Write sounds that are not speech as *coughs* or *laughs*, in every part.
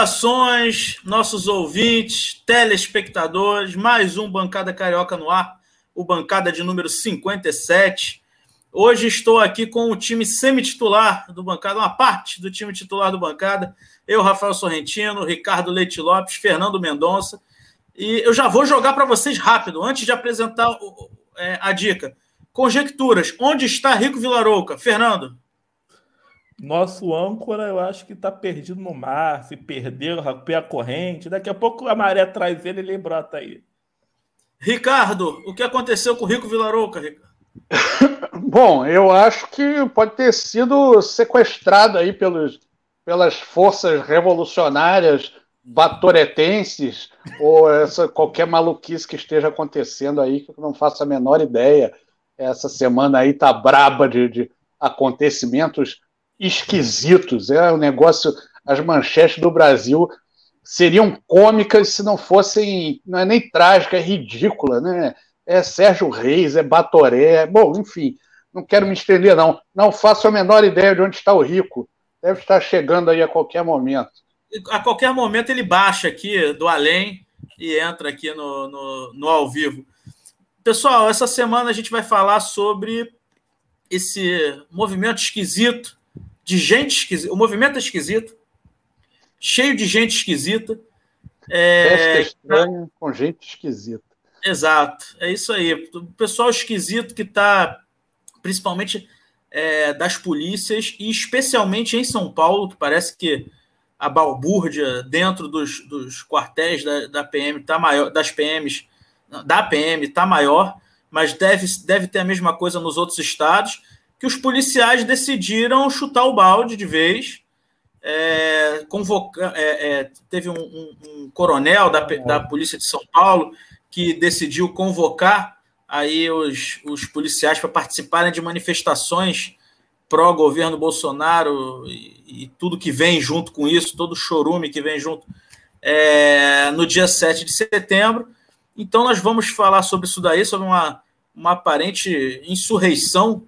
Saudações, nossos ouvintes, telespectadores, mais um Bancada Carioca no ar, o Bancada de número 57. Hoje estou aqui com o time semi-titular do Bancada, uma parte do time titular do Bancada. Eu, Rafael Sorrentino, Ricardo Leite Lopes, Fernando Mendonça. E eu já vou jogar para vocês rápido, antes de apresentar é, a dica. Conjecturas. Onde está Rico Vilarouca? Fernando. Nosso âncora, eu acho que está perdido no mar, se perdeu, rapé a corrente. Daqui a pouco a maré traz ele e ele brota aí. Ricardo, o que aconteceu com o Rico Vilarouca, Ricardo? *laughs* Bom, eu acho que pode ter sido sequestrado aí pelos, pelas forças revolucionárias batoretenses ou essa, qualquer maluquice que esteja acontecendo aí, que eu não faço a menor ideia. Essa semana aí tá braba de, de acontecimentos esquisitos. É um negócio. As manchetes do Brasil seriam cômicas se não fossem. Não é nem trágica, é ridícula, né? É Sérgio Reis, é Batoré. Bom, enfim, não quero me estender, não. Não faço a menor ideia de onde está o Rico. Deve estar chegando aí a qualquer momento. A qualquer momento ele baixa aqui do além e entra aqui no, no, no ao vivo. Pessoal, essa semana a gente vai falar sobre esse movimento esquisito de gente esquisita. O movimento é esquisito, cheio de gente esquisita. É... Festa estranha com gente esquisita. Exato, é isso aí. O pessoal esquisito que está, principalmente é, das polícias, e especialmente em São Paulo, que parece que a balbúrdia dentro dos, dos quartéis da, da PM tá maior, das PMs, da PM está maior, mas deve, deve ter a mesma coisa nos outros estados que os policiais decidiram chutar o balde de vez. É, convoca, é, é, teve um, um, um coronel da, da Polícia de São Paulo que decidiu convocar aí os, os policiais para participarem de manifestações pró-governo Bolsonaro e, e, tudo que vem junto com isso, todo o chorume que vem junto, é, no dia 7 de setembro. Então, nós vamos falar sobre isso daí, sobre uma, uma aparente insurreição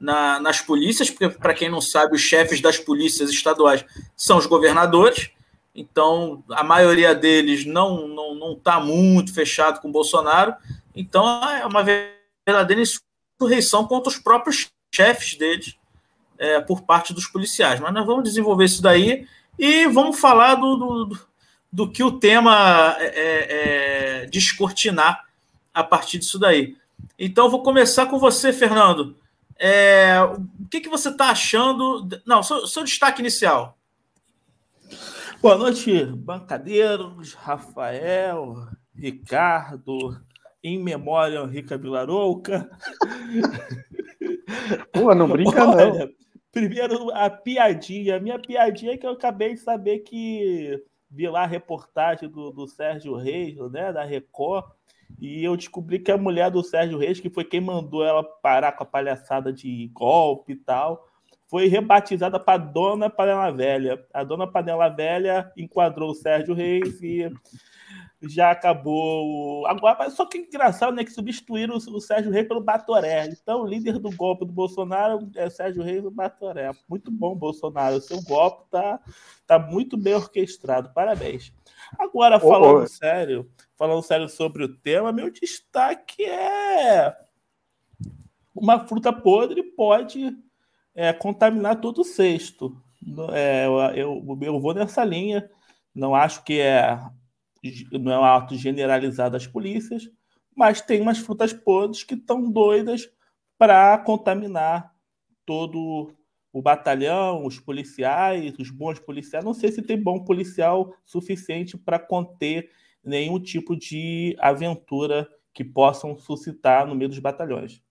na, nas polícias, porque, para quem não sabe, os chefes das polícias estaduais são os governadores, então a maioria deles não está não, não tá muito fechado com Bolsonaro, então é uma verdadeira insurreição contra os próprios chefes deles é, por parte dos policiais. Mas nós vamos desenvolver isso daí e vamos falar do, do, do que o tema é, é, é descortinar a partir disso daí. Então, vou começar com você, Fernando. É, o que, que você está achando? Não, seu, seu, destaque inicial. Boa noite, bancadeiros, Rafael, Ricardo, em memória, Rica Vilarouca. Pô, não brinca Olha, não. Primeiro, a piadinha. A minha piadinha é que eu acabei de saber que vi lá a reportagem do, do Sérgio Reis, né, da Record, e eu descobri que a mulher do Sérgio Reis, que foi quem mandou ela parar com a palhaçada de golpe e tal, foi rebatizada para Dona Panela Velha. A Dona Panela Velha enquadrou o Sérgio Reis e já acabou. Agora, só que engraçado, né? Que substituíram o, Sérgio Reis pelo Batoré. Então, o líder do golpe do Bolsonaro é Sérgio Reis do Batoré. Muito bom, Bolsonaro. O seu golpe tá, tá muito bem orquestrado. Parabéns. Agora, falando oh, oh. sério, falando sério sobre o tema, meu destaque é uma fruta podre pode é, contaminar todo o cesto. É, eu, eu vou nessa linha. Não acho que é não é um ato generalizado das polícias, mas tem umas frutas podres que estão doidas para contaminar todo o batalhão, os policiais, os bons policiais. Não sei se tem bom policial suficiente para conter nenhum tipo de aventura que possam suscitar no meio dos batalhões.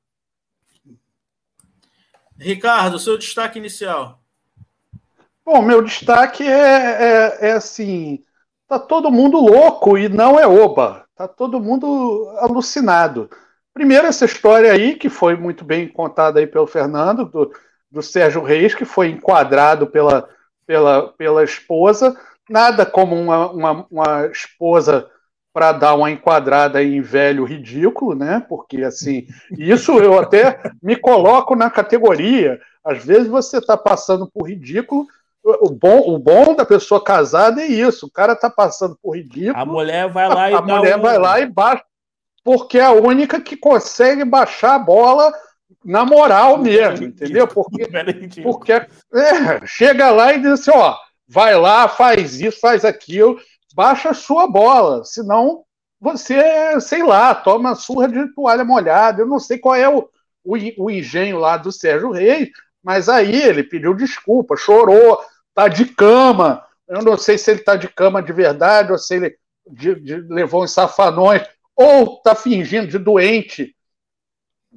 Ricardo, seu destaque inicial. Bom, meu destaque é, é, é assim: tá todo mundo louco e não é oba, tá todo mundo alucinado. Primeiro, essa história aí, que foi muito bem contada aí pelo Fernando, do, do Sérgio Reis, que foi enquadrado pela, pela, pela esposa, nada como uma, uma, uma esposa para dar uma enquadrada em velho ridículo, né? Porque assim, isso eu até me coloco na categoria. Às vezes você está passando por ridículo, o bom, o bom da pessoa casada é isso. O cara tá passando por ridículo. A mulher vai lá a, e a mulher um... vai lá e baixa, porque é a única que consegue baixar a bola na moral mesmo, entendeu? Porque, *laughs* porque é, chega lá e diz assim, ó, vai lá, faz isso, faz aquilo, baixa a sua bola, senão você, sei lá, toma surra de toalha molhada. Eu não sei qual é o, o, o engenho lá do Sérgio Reis, mas aí ele pediu desculpa, chorou, tá de cama. Eu não sei se ele tá de cama de verdade ou se ele de, de, levou uns safanões ou tá fingindo de doente,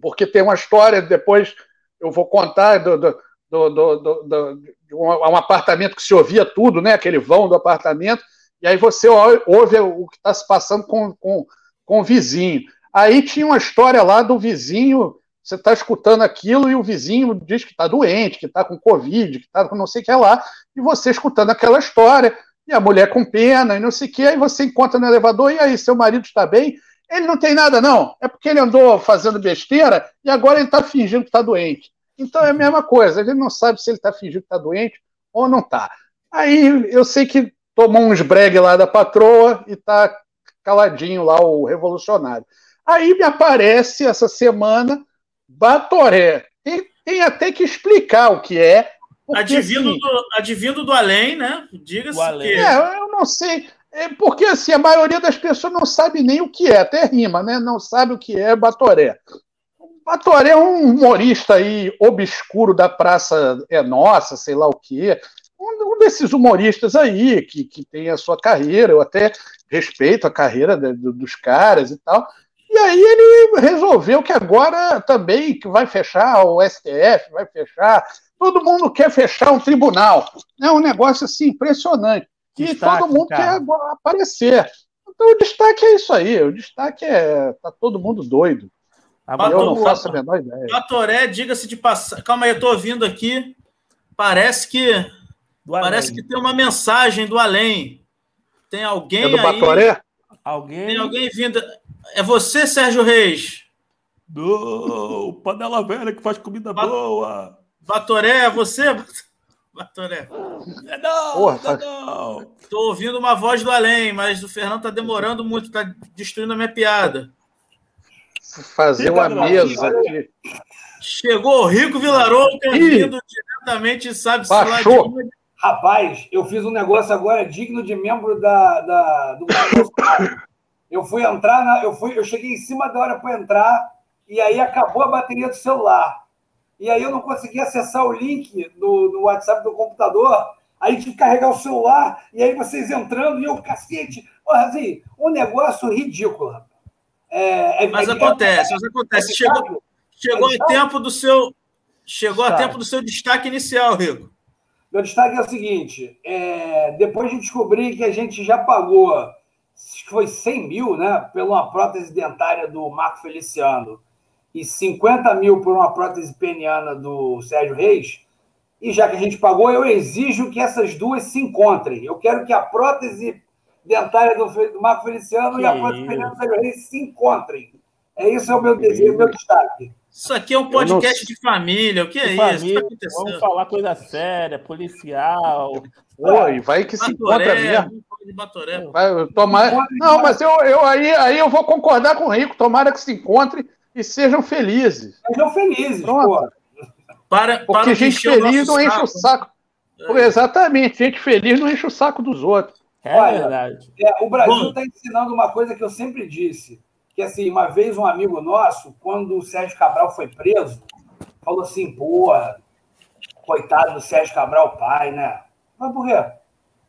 porque tem uma história, depois eu vou contar do, do, do, do, do de um apartamento que se ouvia tudo, né? aquele vão do apartamento, e aí você ouve o que está se passando com, com, com o vizinho. Aí tinha uma história lá do vizinho você está escutando aquilo e o vizinho diz que está doente, que está com Covid, que está com não sei o que lá, e você escutando aquela história, e a mulher com pena, e não sei o que, aí você encontra no elevador, e aí, seu marido está bem? Ele não tem nada, não. É porque ele andou fazendo besteira e agora ele está fingindo que está doente. Então é a mesma coisa, ele não sabe se ele está fingindo que está doente ou não está. Aí eu sei que tomou uns bregue lá da patroa e está caladinho lá o revolucionário. Aí me aparece essa semana Batoré. Tem, tem até que explicar o que é. Porque, advindo, assim, do, advindo do além, né? Diga-se que. É, eu não sei. É porque assim, a maioria das pessoas não sabe nem o que é, até rima, né? Não sabe o que é Batoré. Batoré é um humorista aí obscuro da Praça é Nossa, sei lá o quê. Um, um desses humoristas aí que, que tem a sua carreira, eu até respeito a carreira de, de, dos caras e tal. E aí ele resolveu que agora também que vai fechar o STF, vai fechar. Todo mundo quer fechar um tribunal. É um negócio assim impressionante. E destaque, todo mundo cara. quer aparecer. Então o destaque é isso aí. O destaque é. Tá todo mundo doido. Agora, eu não faço a menor ideia. Batoré, diga-se de passar. Calma aí, eu tô ouvindo aqui. Parece que. Parece que tem uma mensagem do além. Tem alguém. É do aí... Batoré? Alguém. Tem alguém vindo. É você, Sérgio Reis? Não, panela velha que faz comida ba boa. Batoré, é você? *laughs* Batoré. É não, Porra, não. Tô ouvindo uma voz do além, mas o Fernando tá demorando muito, tá destruindo a minha piada. Fazer uma mesa aqui. Chegou o Rico Vilarou, que é vindo diretamente, sabe se lá de Rapaz, eu fiz um negócio agora digno de membro da, da do Eu fui entrar, na, eu, fui, eu cheguei em cima da hora para entrar e aí acabou a bateria do celular. E aí eu não consegui acessar o link no, no WhatsApp do computador. Aí tive que carregar o celular e aí vocês entrando e eu, cacete. Porra, assim, um negócio ridículo. É, é, mas é, acontece, mas acontece. Chegou, chegou a tempo do seu. Chegou a tempo do seu destaque inicial, Rico. Meu destaque é o seguinte: é, depois de descobrir que a gente já pagou acho que foi 100 mil, né, por uma prótese dentária do Marco Feliciano e 50 mil por uma prótese peniana do Sérgio Reis, e já que a gente pagou, eu exijo que essas duas se encontrem. Eu quero que a prótese dentária do, do Marco Feliciano que e a prótese peniana do Sérgio Reis se encontrem. É isso é o meu desejo, o meu destaque. Isso aqui é um podcast de família. O que é família, isso? Tá vamos falar coisa séria, policial. Oi, vai que se encontra mesmo. Vai, tomar... Não, mas eu, eu aí, aí eu vou concordar com o Rico. Tomara que se encontrem e sejam felizes. Sejam felizes, pô. Para, Porque para gente feliz não enche o saco. É. Exatamente, gente feliz não enche o saco dos outros. É Olha, verdade. É, o Brasil está ensinando uma coisa que eu sempre disse que assim, uma vez um amigo nosso, quando o Sérgio Cabral foi preso, falou assim, pô, coitado do Sérgio Cabral pai, né? Mas por quê?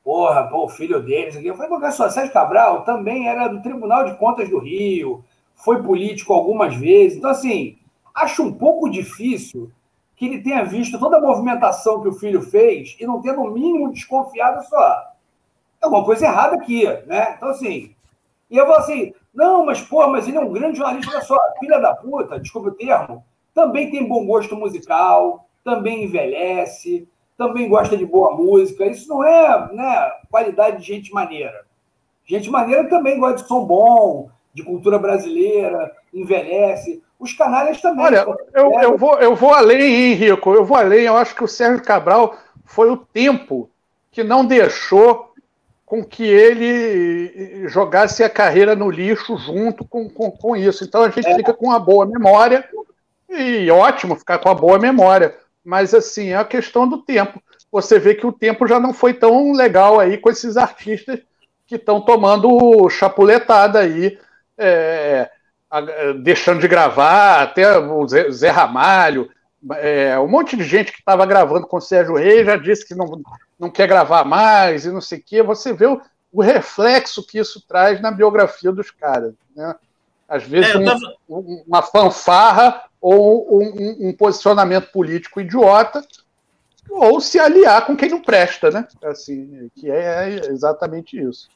Porra, pô, o filho deles aqui. Eu falei, porque só, Sérgio Cabral também era do Tribunal de Contas do Rio, foi político algumas vezes. Então, assim, acho um pouco difícil que ele tenha visto toda a movimentação que o filho fez e não tenha, no mínimo, desconfiado só. É uma coisa errada aqui, né? Então, assim, e eu vou assim, não, mas, pô, mas ele é um grande jornalista, olha só, filha da puta, desculpa o termo, também tem bom gosto musical, também envelhece, também gosta de boa música. Isso não é né, qualidade de gente maneira. Gente maneira também gosta de som bom, de cultura brasileira, envelhece. Os canalhas também. Olha, eu, eu, vou, eu vou além, Henrico, eu vou além. Eu acho que o Sérgio Cabral foi o tempo que não deixou com que ele jogasse a carreira no lixo junto com, com, com isso. Então a gente é. fica com uma boa memória, e ótimo ficar com a boa memória, mas assim, é a questão do tempo. Você vê que o tempo já não foi tão legal aí com esses artistas que estão tomando chapuletada aí, é, deixando de gravar, até o Zé, Zé Ramalho, é, um monte de gente que estava gravando com o Sérgio Reis já disse que não, não quer gravar mais e não sei o quê. Você vê o, o reflexo que isso traz na biografia dos caras. Né? Às vezes, é, tava... um, uma fanfarra ou um, um, posicionamento político idiota, ou se aliar com quem não presta, né? Assim, que é exatamente isso.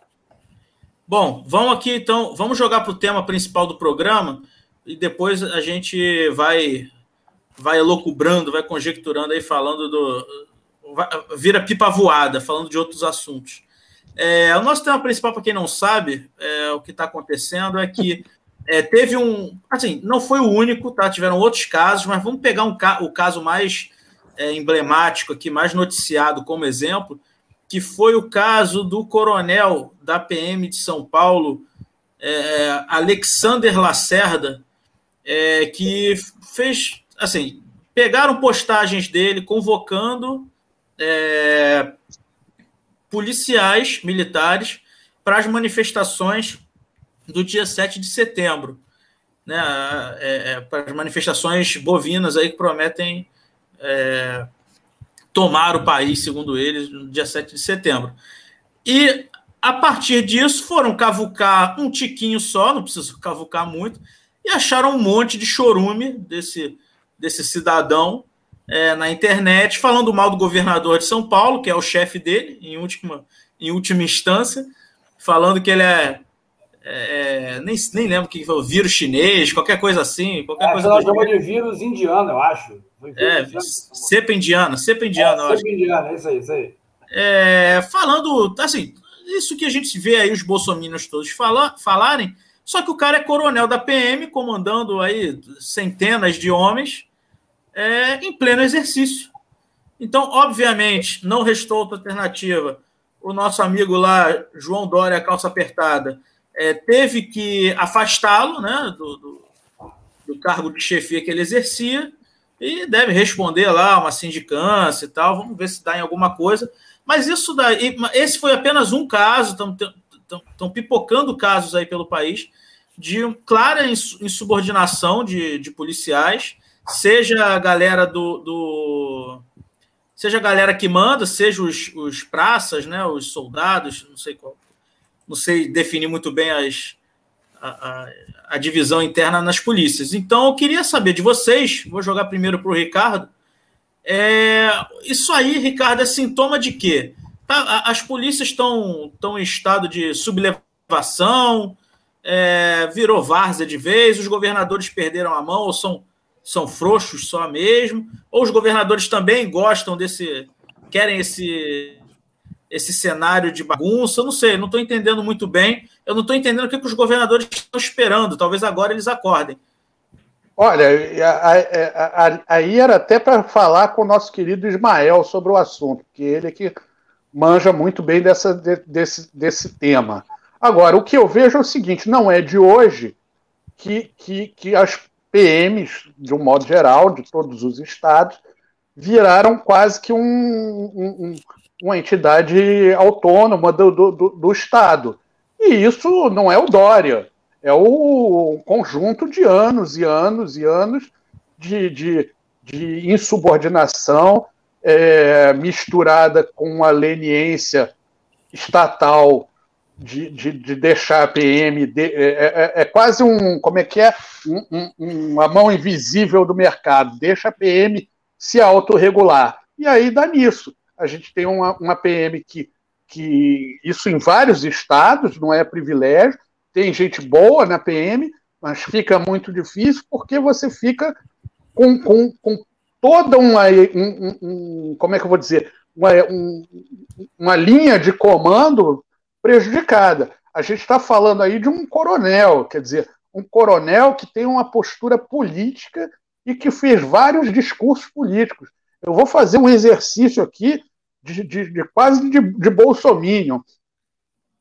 Bom, vamos aqui então, vamos jogar para o tema principal do programa e depois a gente vai vai elocubrando, vai conjecturando aí, falando do. Vai, vira pipa voada, falando de outros assuntos. É, o nosso tema principal, para quem não sabe, é, o que está acontecendo é que é, teve um. Assim, não foi o único, tá? Tiveram outros casos, mas vamos pegar um, o caso mais é, emblemático aqui, mais noticiado como exemplo, que foi o caso do coronel da PM de São Paulo, é, Alexander Lacerda, é, que fez assim, pegaram postagens dele convocando é, policiais militares para as manifestações do dia 7 de setembro. Né, é, é, para as manifestações bovinas aí que prometem é, tomar o país, segundo eles, no dia 7 de setembro. E a partir disso foram cavucar um tiquinho só, não precisa cavucar muito, e acharam um monte de chorume desse desse cidadão é, na internet, falando mal do governador de São Paulo, que é o chefe dele, em última, em última instância, falando que ele é. é, é nem, nem lembro o que foi, vírus chinês, qualquer coisa assim. Qualquer é, coisa ela chama de vírus indiano, eu acho. É, cepa indiana, cepa indiana, é, eu cepa indiana, isso aí, isso aí. É, falando, assim, isso que a gente vê aí os bolsominions todos fala, falarem, só que o cara é coronel da PM, comandando aí centenas de homens, é, em pleno exercício. Então, obviamente, não restou outra alternativa. O nosso amigo lá, João Dória, calça apertada, é, teve que afastá-lo né, do, do, do, cargo de chefia que ele exercia e deve responder lá uma sindicância e tal. Vamos ver se dá em alguma coisa. Mas isso daí, esse foi apenas um caso, estão pipocando casos aí pelo país de clara insubordinação de, de policiais seja a galera do, do, seja a galera que manda, seja os, os praças, né, os soldados, não sei qual, não sei definir muito bem as, a, a, a divisão interna nas polícias. Então, eu queria saber de vocês, vou jogar primeiro para o Ricardo, é, isso aí, Ricardo, é sintoma de quê? Tá, as polícias estão, em estado de sublevação, é, virou várzea de vez, os governadores perderam a mão ou são são frouxos só mesmo, ou os governadores também gostam desse, querem esse esse cenário de bagunça, eu não sei, não estou entendendo muito bem, eu não estou entendendo o que, que os governadores estão esperando, talvez agora eles acordem. Olha, aí era até para falar com o nosso querido Ismael sobre o assunto, que ele é que manja muito bem dessa, desse, desse tema. Agora, o que eu vejo é o seguinte: não é de hoje que, que, que as PMs, de um modo geral, de todos os estados, viraram quase que um, um, uma entidade autônoma do, do, do, Estado. E isso não é o Dória, é o conjunto de anos e anos e anos de, de, de insubordinação é, misturada com a leniência estatal de, de, de, deixar a PM. De, é, é, é, quase um. Como é que é? Um, um, uma mão invisível do mercado. Deixa a PM se autorregular. E aí dá nisso. A gente tem uma, uma PM que, que. Isso em vários estados, não é privilégio. Tem gente boa na PM, mas fica muito difícil porque você fica com, com, com toda uma. Um, como é que eu vou dizer? Uma, um, uma linha de comando prejudicada. A gente está falando aí de um coronel, quer dizer, um coronel que tem uma postura política e que fez vários discursos políticos. Eu vou fazer um exercício aqui de, de, de quase de, de bolsominion.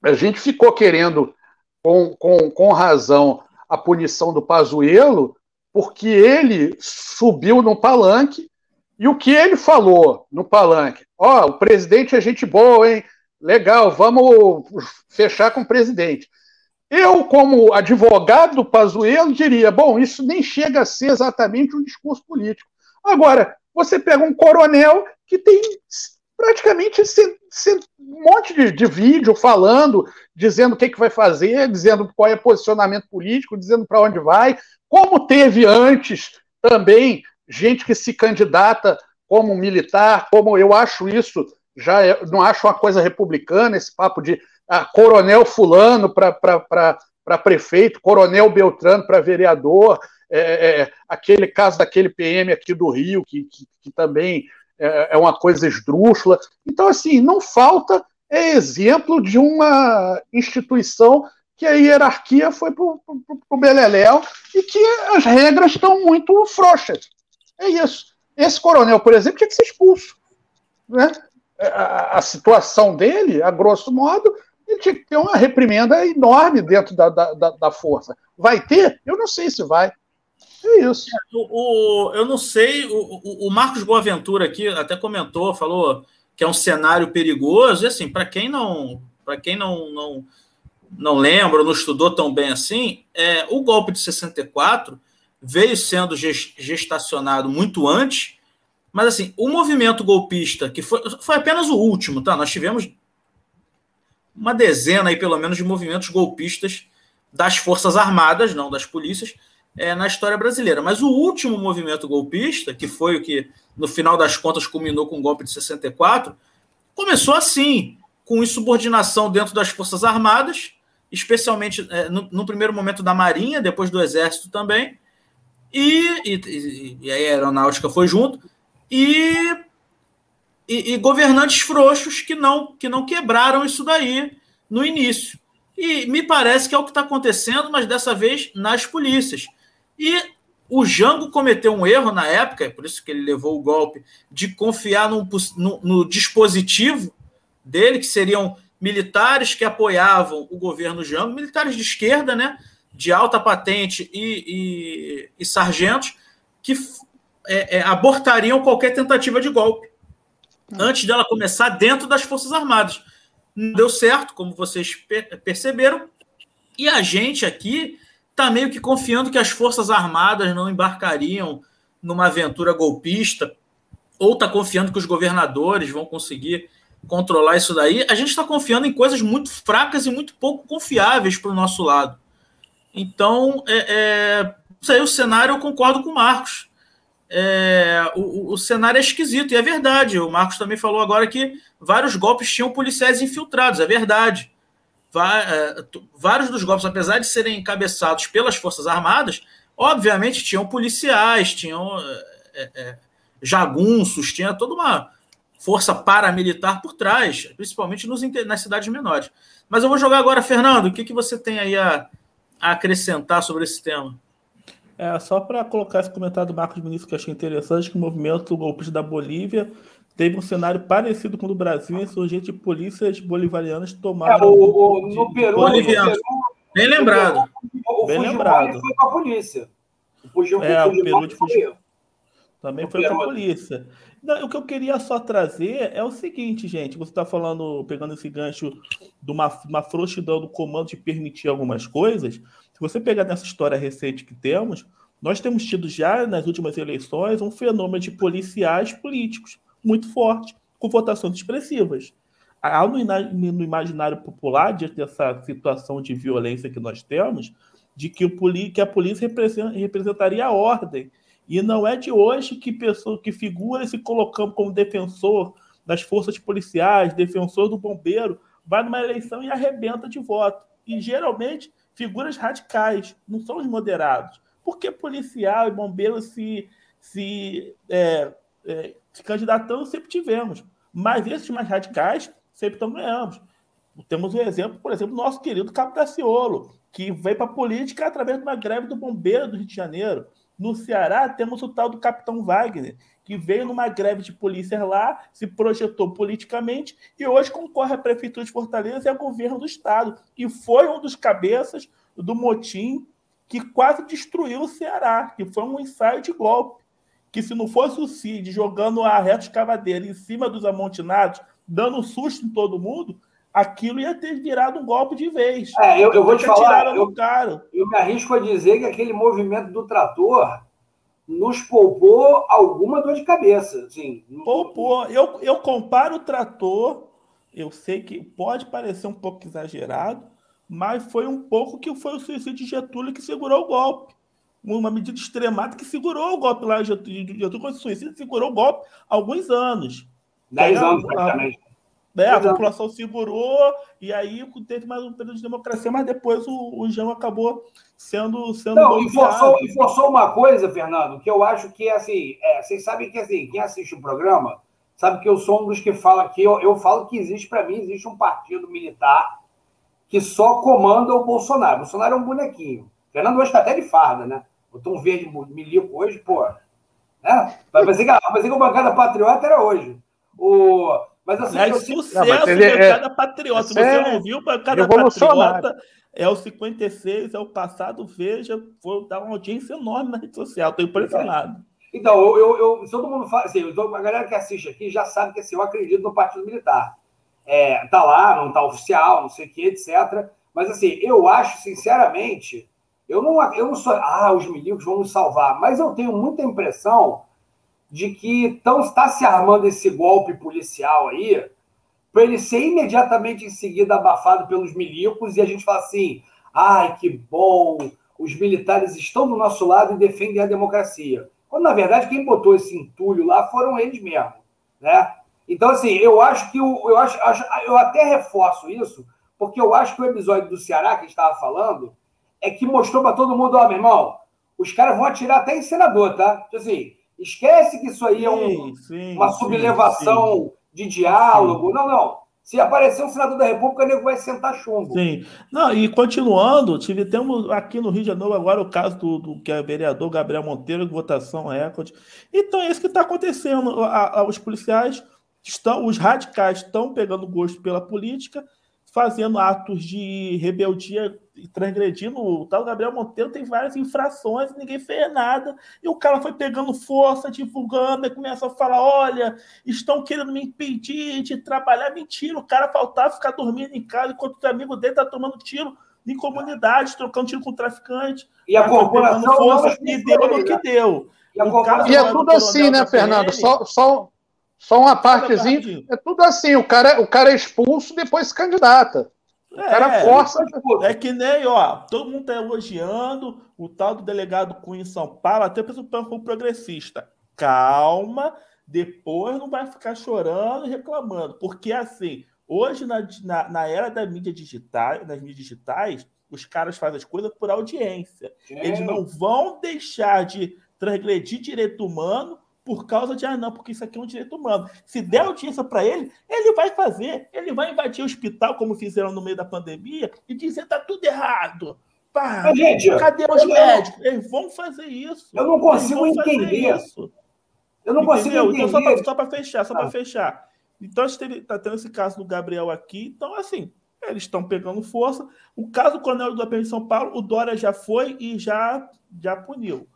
A gente ficou querendo, com, com, com razão, a punição do Pazuello, porque ele subiu no palanque e o que ele falou no palanque? Ó, oh, o presidente é gente boa, hein? Legal, vamos fechar com o presidente. Eu, como advogado do Pazuello, diria: bom, isso nem chega a ser exatamente um discurso político. Agora, você pega um coronel que tem praticamente um monte de, de, vídeo falando, dizendo o que, que vai fazer, dizendo qual é o posicionamento político, dizendo para onde vai, como teve antes também gente que se candidata como militar, como eu acho isso, já é, não acho uma coisa republicana, esse papo de ah, coronel fulano para prefeito, coronel Beltrano para vereador, é, é, aquele caso daquele PM aqui do Rio, que, que, que também é, é, uma coisa esdrúxula. Então, assim, não falta é exemplo de uma instituição que a hierarquia foi para o Beleléu e que as regras estão muito frouxas. É isso. Esse coronel, por exemplo, tinha que ser expulso. Né? A, a, situação dele, a grosso modo, ele tinha que ter uma reprimenda enorme dentro da, da, da, força. Vai ter? Eu não sei se vai. É isso. É, o, o, eu não sei, o, o, Marcos Boaventura aqui até comentou, falou que é um cenário perigoso, e assim, para quem não para quem não, não, não lembra, não estudou tão bem assim, é, o golpe de 64 veio sendo gestacionado muito antes, mas assim, o movimento golpista, que foi, foi apenas o último, tá? Nós tivemos uma dezena aí, pelo menos, de movimentos golpistas das Forças Armadas, não das polícias, é, na história brasileira. Mas o último movimento golpista, que foi o que, no final das contas, culminou com o golpe de 64, começou assim, com insubordinação dentro das Forças Armadas, especialmente é, no, no, primeiro momento da Marinha, depois do Exército também, e, e, e a aeronáutica foi junto, e, e, e, governantes frouxos que não, que não quebraram isso daí no início. E me parece que é o que está acontecendo, mas dessa vez nas polícias. E o Jango cometeu um erro na época, é por isso que ele levou o golpe, de confiar num, no, no dispositivo dele, que seriam militares que apoiavam o governo Jango, militares de esquerda, né? de alta patente e, e, e sargentos que é, é, abortariam qualquer tentativa de golpe antes dela começar dentro das Forças Armadas. Não deu certo, como vocês perceberam, e a gente aqui está meio que confiando que as Forças Armadas não embarcariam numa aventura golpista, ou está confiando que os governadores vão conseguir controlar isso daí. A gente está confiando em coisas muito fracas e muito pouco confiáveis para o nosso lado. Então, é, é, isso aí o cenário eu concordo com o Marcos. É, o, o, cenário é esquisito, e é verdade. O Marcos também falou agora que vários golpes tinham policiais infiltrados, é verdade. É, vários dos golpes, apesar de serem encabeçados pelas Forças Armadas, obviamente tinham policiais, tinham é, é, jagunços, tinha toda uma força paramilitar por trás, principalmente nos, nas cidades menores. Mas eu vou jogar agora, Fernando, o que, que você tem aí a, a acrescentar sobre esse tema? É, só para colocar esse comentário do Marcos Vinícius que eu achei interessante, que o movimento golpista da Bolívia teve um cenário parecido com o do Brasil, insurgentes de polícias bolivarianas tomaram... É, o, o, no, Peru, Boliviano. no Peru... Bem lembrado. O, Bem lembrado. foi com a polícia. O, Fujimori, é, o Peru de Fujimori. Também foi com a polícia. Não, o que eu queria só trazer é o seguinte, gente. Você está falando, pegando esse gancho de uma, uma frouxidão do comando de permitir algumas coisas. Se você pegar nessa história recente que temos, nós temos tido já nas últimas eleições um fenômeno de policiais políticos muito forte, com votações expressivas. Há no, imaginário popular, diante dessa situação de violência que nós temos, de que, o, que a polícia representaria a ordem e não é de hoje que pessoa, que figura se colocando como defensor das forças policiais, defensor do bombeiro, vai numa eleição e arrebenta de voto. E geralmente figuras radicais, não são os moderados. Porque policial e bombeiro se, se, é, é, se candidatando sempre tivemos. Mas esses mais radicais sempre estão ganhando. Temos um exemplo, por exemplo, do nosso querido Cabo Daciolo, que veio para a política através de uma greve do bombeiro do Rio de Janeiro No Ceará, temos o tal do Capitão Wagner, que veio numa greve de polícia lá, se projetou politicamente e hoje concorre à Prefeitura de Fortaleza e ao governo do Estado. E foi um dos cabeças do motim que quase destruiu o Ceará, que foi um ensaio de golpe. Que se não fosse o Cid jogando a reta escavadeira em cima dos amontinados, dando susto em todo mundo, aquilo ia ter virado um golpe de vez. É, eu, eu vou te falar, eu, eu me arrisco a dizer que aquele movimento do trator nos poupou alguma dor de cabeça. Assim. Poupou. Eu, eu comparo o trator, eu sei que pode parecer um pouco exagerado, mas foi um pouco que foi o suicídio de Getúlio que segurou o golpe. Uma medida extremada que segurou o golpe lá. Getúlio, Getúlio com o suicídio, segurou o golpe há alguns anos. Dez anos, praticamente. É, a população segurou, e aí teve mais um período de democracia, mas depois o, o João acabou sendo. sendo Não, e forçou, e forçou, uma coisa, Fernando, que eu acho que assim, é, vocês sabem que assim, quem assiste o programa sabe que eu sou um dos que fala que eu, eu falo que existe, para mim, existe um partido militar que só comanda o Bolsonaro. O Bolsonaro é um bonequinho. O Fernando hoje está até de farda, né? Botou um verde milico hoje, pô. Né? Vai fazer que, a bancada patriota era hoje. O, mas assim, Aliás, sucesso não, ele Bancada é... Patriota. Você é... não viu Bancada Patriota? É o 56, é o passado, veja, foi dar uma audiência enorme na rede social. Estou impressionado. Então, eu, eu, eu, todo mundo fala assim, a galera que assiste aqui já sabe que assim, eu acredito no Partido Militar. É, tá lá, não tá oficial, não sei o que, etc. Mas assim, eu acho, sinceramente, eu não, eu não sou, ah, os milicos vão nos salvar, mas eu tenho muita impressão de que tão, está se armando esse golpe policial aí, para ele ser imediatamente em seguida abafado pelos milicos e a gente fala assim: ai, que bom, os militares estão do nosso lado e defendem a democracia. Quando, na verdade, quem botou esse entulho lá foram eles mesmos. Né? Então, assim, eu acho que o, eu acho, eu até reforço isso, porque eu acho que o episódio do Ceará que a gente estava falando é que mostrou para todo mundo, ó, meu irmão, os caras vão atirar até em senador, tá? Tipo assim, Esquece que isso aí é um, sim, uma sublevação de diálogo. Não, não. Se aparecer um senador da República, o nego vai sentar chumbo. Sim. Não, e continuando, tive, temos aqui no Rio de Janeiro agora o caso do, do que é vereador Gabriel Monteiro, votação recorde. Então é isso que está acontecendo. A, a, os policiais estão, os radicais estão pegando gosto pela política, fazendo atos de rebeldia transgredindo. O tal Gabriel Monteiro tem várias infrações ninguém fez nada. E o cara foi pegando força, divulgando, e começa a falar: olha, estão querendo me impedir de trabalhar. Mentira, o cara faltava ficar dormindo em casa enquanto o amigo dele tá tomando tiro em comunidade, trocando tiro com o traficante. E a corporação força, e deu no que deu. E, e é tudo assim, né, Fernando? Só, só, só uma partezinha. É tudo assim, o cara, o cara é expulso, depois se candidata. O é, cara força. É que nem, ó, todo mundo tá elogiando o tal do delegado Cunha em São Paulo, até o progressista. Calma, depois não vai ficar chorando e reclamando. Porque, assim, hoje, na, na, na era da mídia digital, das mídias digitais, os caras fazem as coisas por audiência. É. Eles não vão deixar de transgredir direito humano por causa de, ah, não, porque isso aqui é um direito humano. Se der audiência para ele, ele vai fazer. Ele vai invadir o hospital, como fizeram no meio da pandemia, e dizer tá tudo errado. Pá, gente, cadê os médicos? Eles vão fazer isso. Eu não consigo entender. Isso. Eu não Entendeu? consigo entender. Então, só para fechar, só ah. para fechar. Então, a gente está tendo esse caso do Gabriel aqui. Então, assim, eles estão pegando força. O caso do Coronel do AP de São Paulo, o Dória já foi e já, já puniu.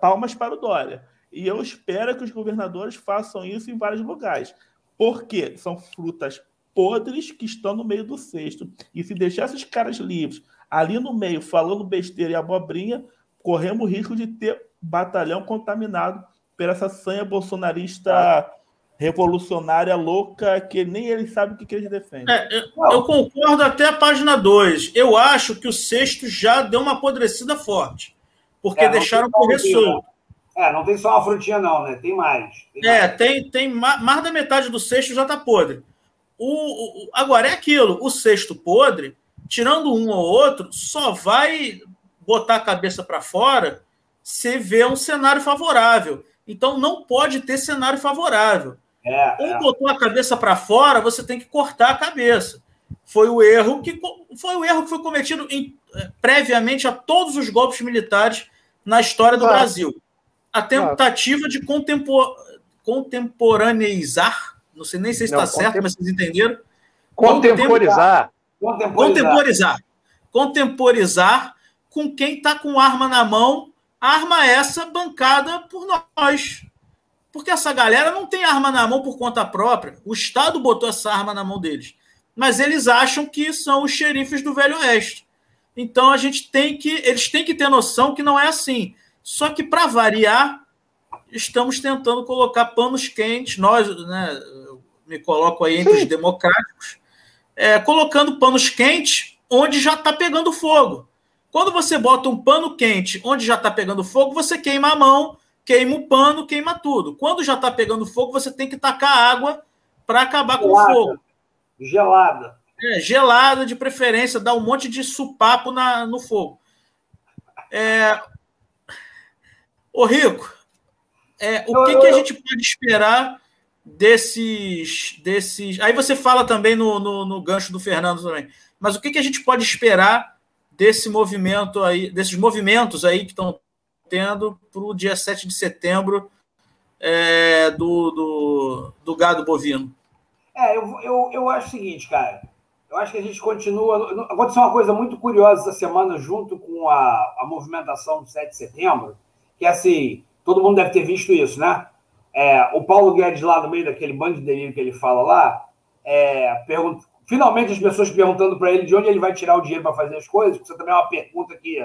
Palmas para o Dória. E eu espero que os governadores façam isso em vários lugares. Porque são frutas podres que estão no meio do cesto. E se deixar esses caras livres ali no meio, falando besteira e abobrinha, corremos o risco de ter batalhão contaminado por essa sanha bolsonarista revolucionária louca que nem eles sabem o que, que eles defendem. É, eu, eu, concordo até a página 2. Eu acho que o sexto já deu uma apodrecida forte. Porque é, deixaram correr solto. É, não tem só uma frutinha, não, né? Tem mais. Tem é, mais. tem, tem mais da metade do cesto já tá podre. O, o, agora é aquilo: o cesto podre, tirando um ou outro, só vai botar a cabeça para fora se vê um cenário favorável. Então não pode ter cenário favorável. É, um é. botou a cabeça para fora, você tem que cortar a cabeça. Foi o erro que foi o erro que foi cometido em, eh, previamente a todos os golpes militares na história do Brasil. A tentativa de contempor, contemporaneizar, não sei nem se está certo, mas vocês entenderam. Contemporizar. Contemporizar. Contemporizar com quem está com arma na mão, arma essa bancada por nós. Porque essa galera não tem arma na mão por conta própria. O Estado botou essa arma na mão deles. Mas eles acham que são os xerifes do Velho Oeste. Então a gente tem que. Eles têm que ter noção que não é assim. Só que, para variar, estamos tentando colocar panos quentes. Nós, né, me coloco aí entre Sim. os democráticos, é, colocando panos quentes onde já está pegando fogo. Quando você bota um pano quente onde já está pegando fogo, você queima a mão queima o pano, queima tudo. Quando já está pegando fogo, você tem que tacar água para acabar gelada. com o fogo. Gelada. É, gelada de preferência, dá um monte de supapo na, no fogo. É... Ô, Rico, é, o que, que a gente pode esperar desses. desses... Aí você fala também no, no, no gancho do Fernando também. Mas o que, que a gente pode esperar desse movimento aí, desses movimentos aí que estão tendo para o dia 7 de setembro é, do, do, do, gado bovino? É, eu, eu, eu acho o seguinte, cara. Eu acho que a gente continua. Aconteceu uma coisa muito curiosa essa semana, junto com a, a movimentação do 7 de setembro, que assim, todo mundo deve ter visto isso, né? É, o Paulo Guedes, lá no meio daquele bando de delírio que ele fala lá, é, pergunta, finalmente as pessoas perguntando para ele de onde ele vai tirar o dinheiro para fazer as coisas, porque isso também é uma pergunta que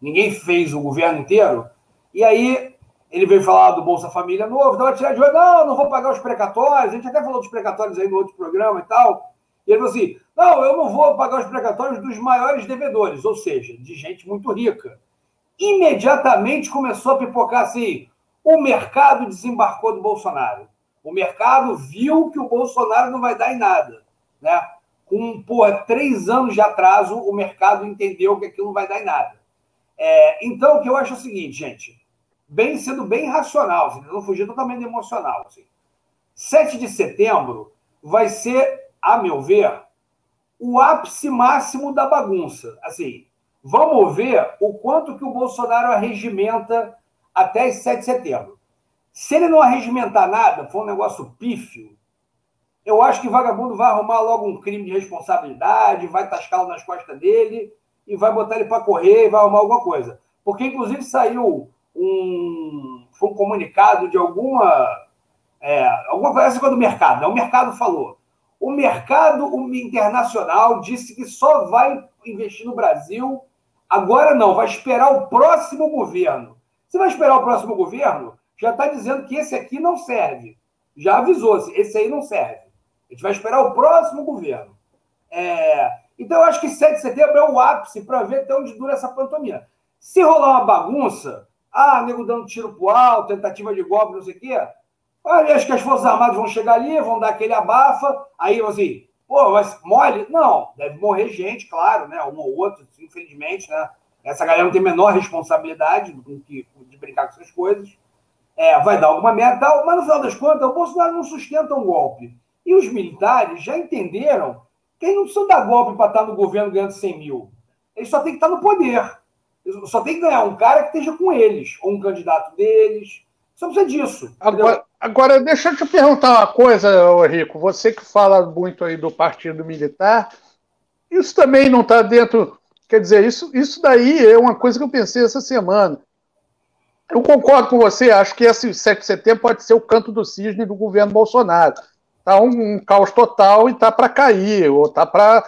ninguém fez o governo inteiro. E aí ele veio falar do Bolsa Família novo, então vai tirar de olho, não, não vou pagar os precatórios, a gente até falou dos precatórios aí no outro programa e tal. E ele falou assim: não, eu não vou pagar os precatórios dos maiores devedores, ou seja, de gente muito rica. Imediatamente começou a pipocar assim: o mercado desembarcou do Bolsonaro. O mercado viu que o Bolsonaro não vai dar em nada. Né? Com porra, três anos de atraso, o mercado entendeu que aquilo não vai dar em nada. É, então, o que eu acho é o seguinte, gente, bem sendo bem racional, assim, não fugir totalmente emocional. Assim. 7 de setembro vai ser, a meu ver, o ápice máximo da bagunça. Assim, vamos ver o quanto que o Bolsonaro arregimenta até 7 de setembro. Se ele não arregimentar nada, for um negócio pífio, eu acho que vagabundo vai arrumar logo um crime de responsabilidade, vai tascá-lo nas costas dele e vai botar ele para correr e vai arrumar alguma coisa. Porque, inclusive, saiu um, foi um comunicado de alguma. É, alguma coisa do mercado, né? o mercado falou. O mercado internacional disse que só vai investir no Brasil. Agora não, vai esperar o próximo governo. Você vai esperar o próximo governo? Já está dizendo que esse aqui não serve. Já avisou, esse aí não serve. A gente vai esperar o próximo governo. É, então, eu acho que 7 de setembro é o ápice para ver até onde dura essa pantomima. Se rolar uma bagunça, ah, nego dando tiro pro alto, tentativa de golpe, não sei o quê, acho que as Forças Armadas vão chegar ali, vão dar aquele abafa, aí assim, pô, mas mole? Não, deve morrer gente, claro, né? Um ou outro, infelizmente, né? Essa galera não tem a menor responsabilidade de, de brincar com essas coisas. É, vai dar alguma merda, mas no final das contas, o Bolsonaro não sustenta um golpe. E os militares já entenderam eles não precisam dar golpe para estar no governo ganhando 100 mil. Eles só tem que estar no poder. Eles só tem que ganhar um cara que esteja com eles, ou um candidato deles. Só precisa disso. Agora, agora, deixa eu te perguntar uma coisa, Rico. Você que fala muito aí do Partido Militar, isso também não está dentro. Quer dizer, isso, isso daí é uma coisa que eu pensei essa semana. Eu concordo com você, acho que esse 7 de setembro pode ser o canto do cisne do governo Bolsonaro tá um, um caos total e tá para cair, ou tá para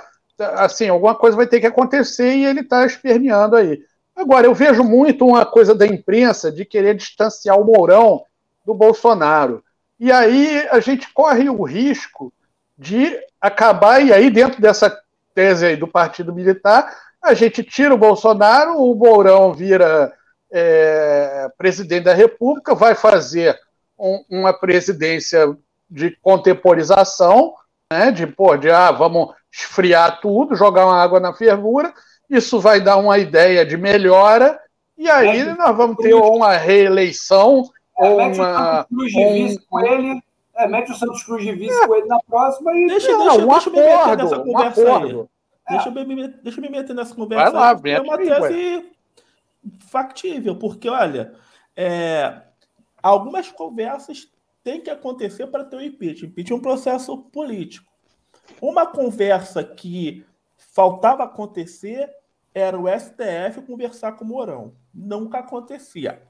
assim, alguma coisa vai ter que acontecer e ele está esperneando aí. Agora, eu vejo muito uma coisa da imprensa de querer distanciar o Mourão do Bolsonaro. E aí a gente corre o risco de acabar, e aí dentro dessa tese aí do Partido Militar, a gente tira o Bolsonaro, o Mourão vira é, presidente da República, vai fazer um, uma presidência de contemporização, né, de, pô, de ah, vamos esfriar tudo, jogar uma água na fervura, isso vai dar uma ideia de melhora, e aí nós vamos ter uma reeleição, é, ou uma. Cruz de vice com ele, é, mete o Santos Cruz de vice é. com ele na próxima e. Deixa, não, deixa, um deixa acordo, eu me meter nessa conversa um aí. Deixa, eu me, deixa eu me meter nessa conversa. Vai lá, aí. É uma tese factível, porque, olha, é, algumas conversas têm que acontecer para ter o impeachment. Impeachment é um processo político. Uma conversa que faltava acontecer era o STF conversar com o Mourão. Nunca acontecia.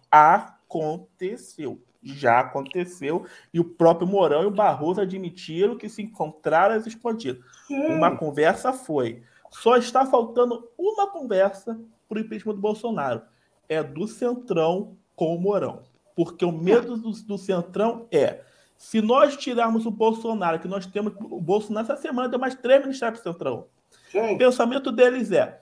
Aconteceu. Já aconteceu. E o próprio Mourão e o Barroso admitiram que se encontraram as escondidas. Uma conversa foi. Só está faltando uma conversa para o impeachment do Bolsonaro. É do Centrão com o Mourão. Porque o medo do, do Centrão é se nós tirarmos o Bolsonaro, que nós temos. O Bolsonaro essa semana deu mais três ministérios para o Centrão. Sim. O pensamento deles é: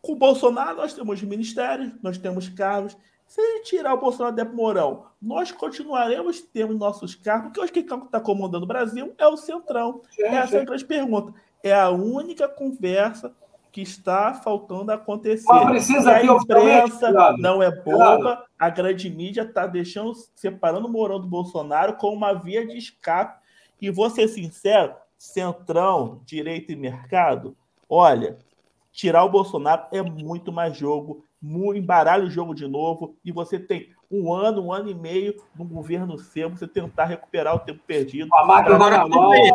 com o Bolsonaro nós temos ministérios, nós temos cargos. Se gente tirar o Bolsonaro do Mourão, nós continuaremos tendo nossos cargos, porque hoje quem está comandando o Brasil é o Centrão. Sim, Essa é a grande pergunta. É a única conversa que está faltando acontecer. Mas precisa a imprensa não é boba, a grande mídia está deixando, separando o Mourão do Bolsonaro com uma via de escape. E vou ser sincero, centrão, direito e mercado, olha, tirar o Bolsonaro é muito mais jogo, embaralha o jogo de novo, e você tem um ano, um ano e meio no governo seu, você tentar recuperar o tempo perdido. Agora, calma aí,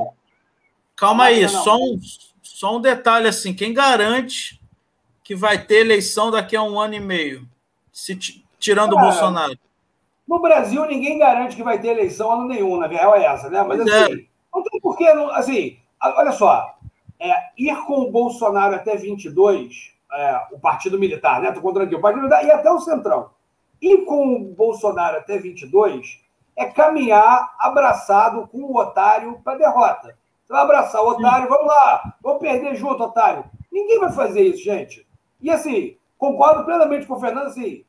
calma aí só um só um detalhe assim, quem garante que vai ter eleição daqui a um ano e meio, se tirando o Bolsonaro? No Brasil, ninguém garante que vai ter eleição ano nenhum, na real é essa, né? Mas assim, é. não tem porquê, assim, olha só, é, ir com o Bolsonaro até 22, é, o Partido Militar, né? Tô contando aqui, o Partido Militar e até o Centrão. Ir com o Bolsonaro até 22 é caminhar abraçado com o otário para derrota. Você vai abraçar o otário, vamos lá, vamos perder junto, otário. Ninguém vai fazer isso, gente. E assim, concordo plenamente com o Fernando, assim,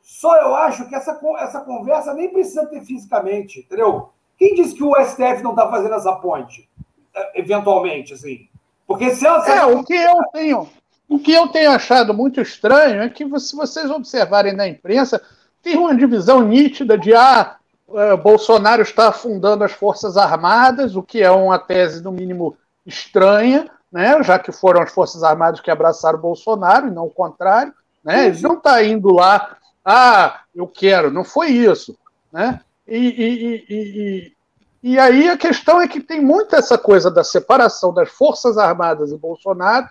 só eu acho que essa, essa conversa nem precisa ter fisicamente, entendeu? Quem disse que o STF não está fazendo essa ponte? É, eventualmente, assim. Porque se ela. É, o que eu tenho. O que eu tenho achado muito estranho é que, se vocês observarem na imprensa, tem uma divisão nítida de ah, é, Bolsonaro está afundando as Forças Armadas, o que é uma tese, no mínimo, estranha, né? já que foram as Forças Armadas que abraçaram Bolsonaro e não o contrário. Né? Ele não está indo lá, ah, eu quero, não foi isso. Né? E, e, e, e, aí a questão é que tem muito essa coisa da separação das Forças Armadas e Bolsonaro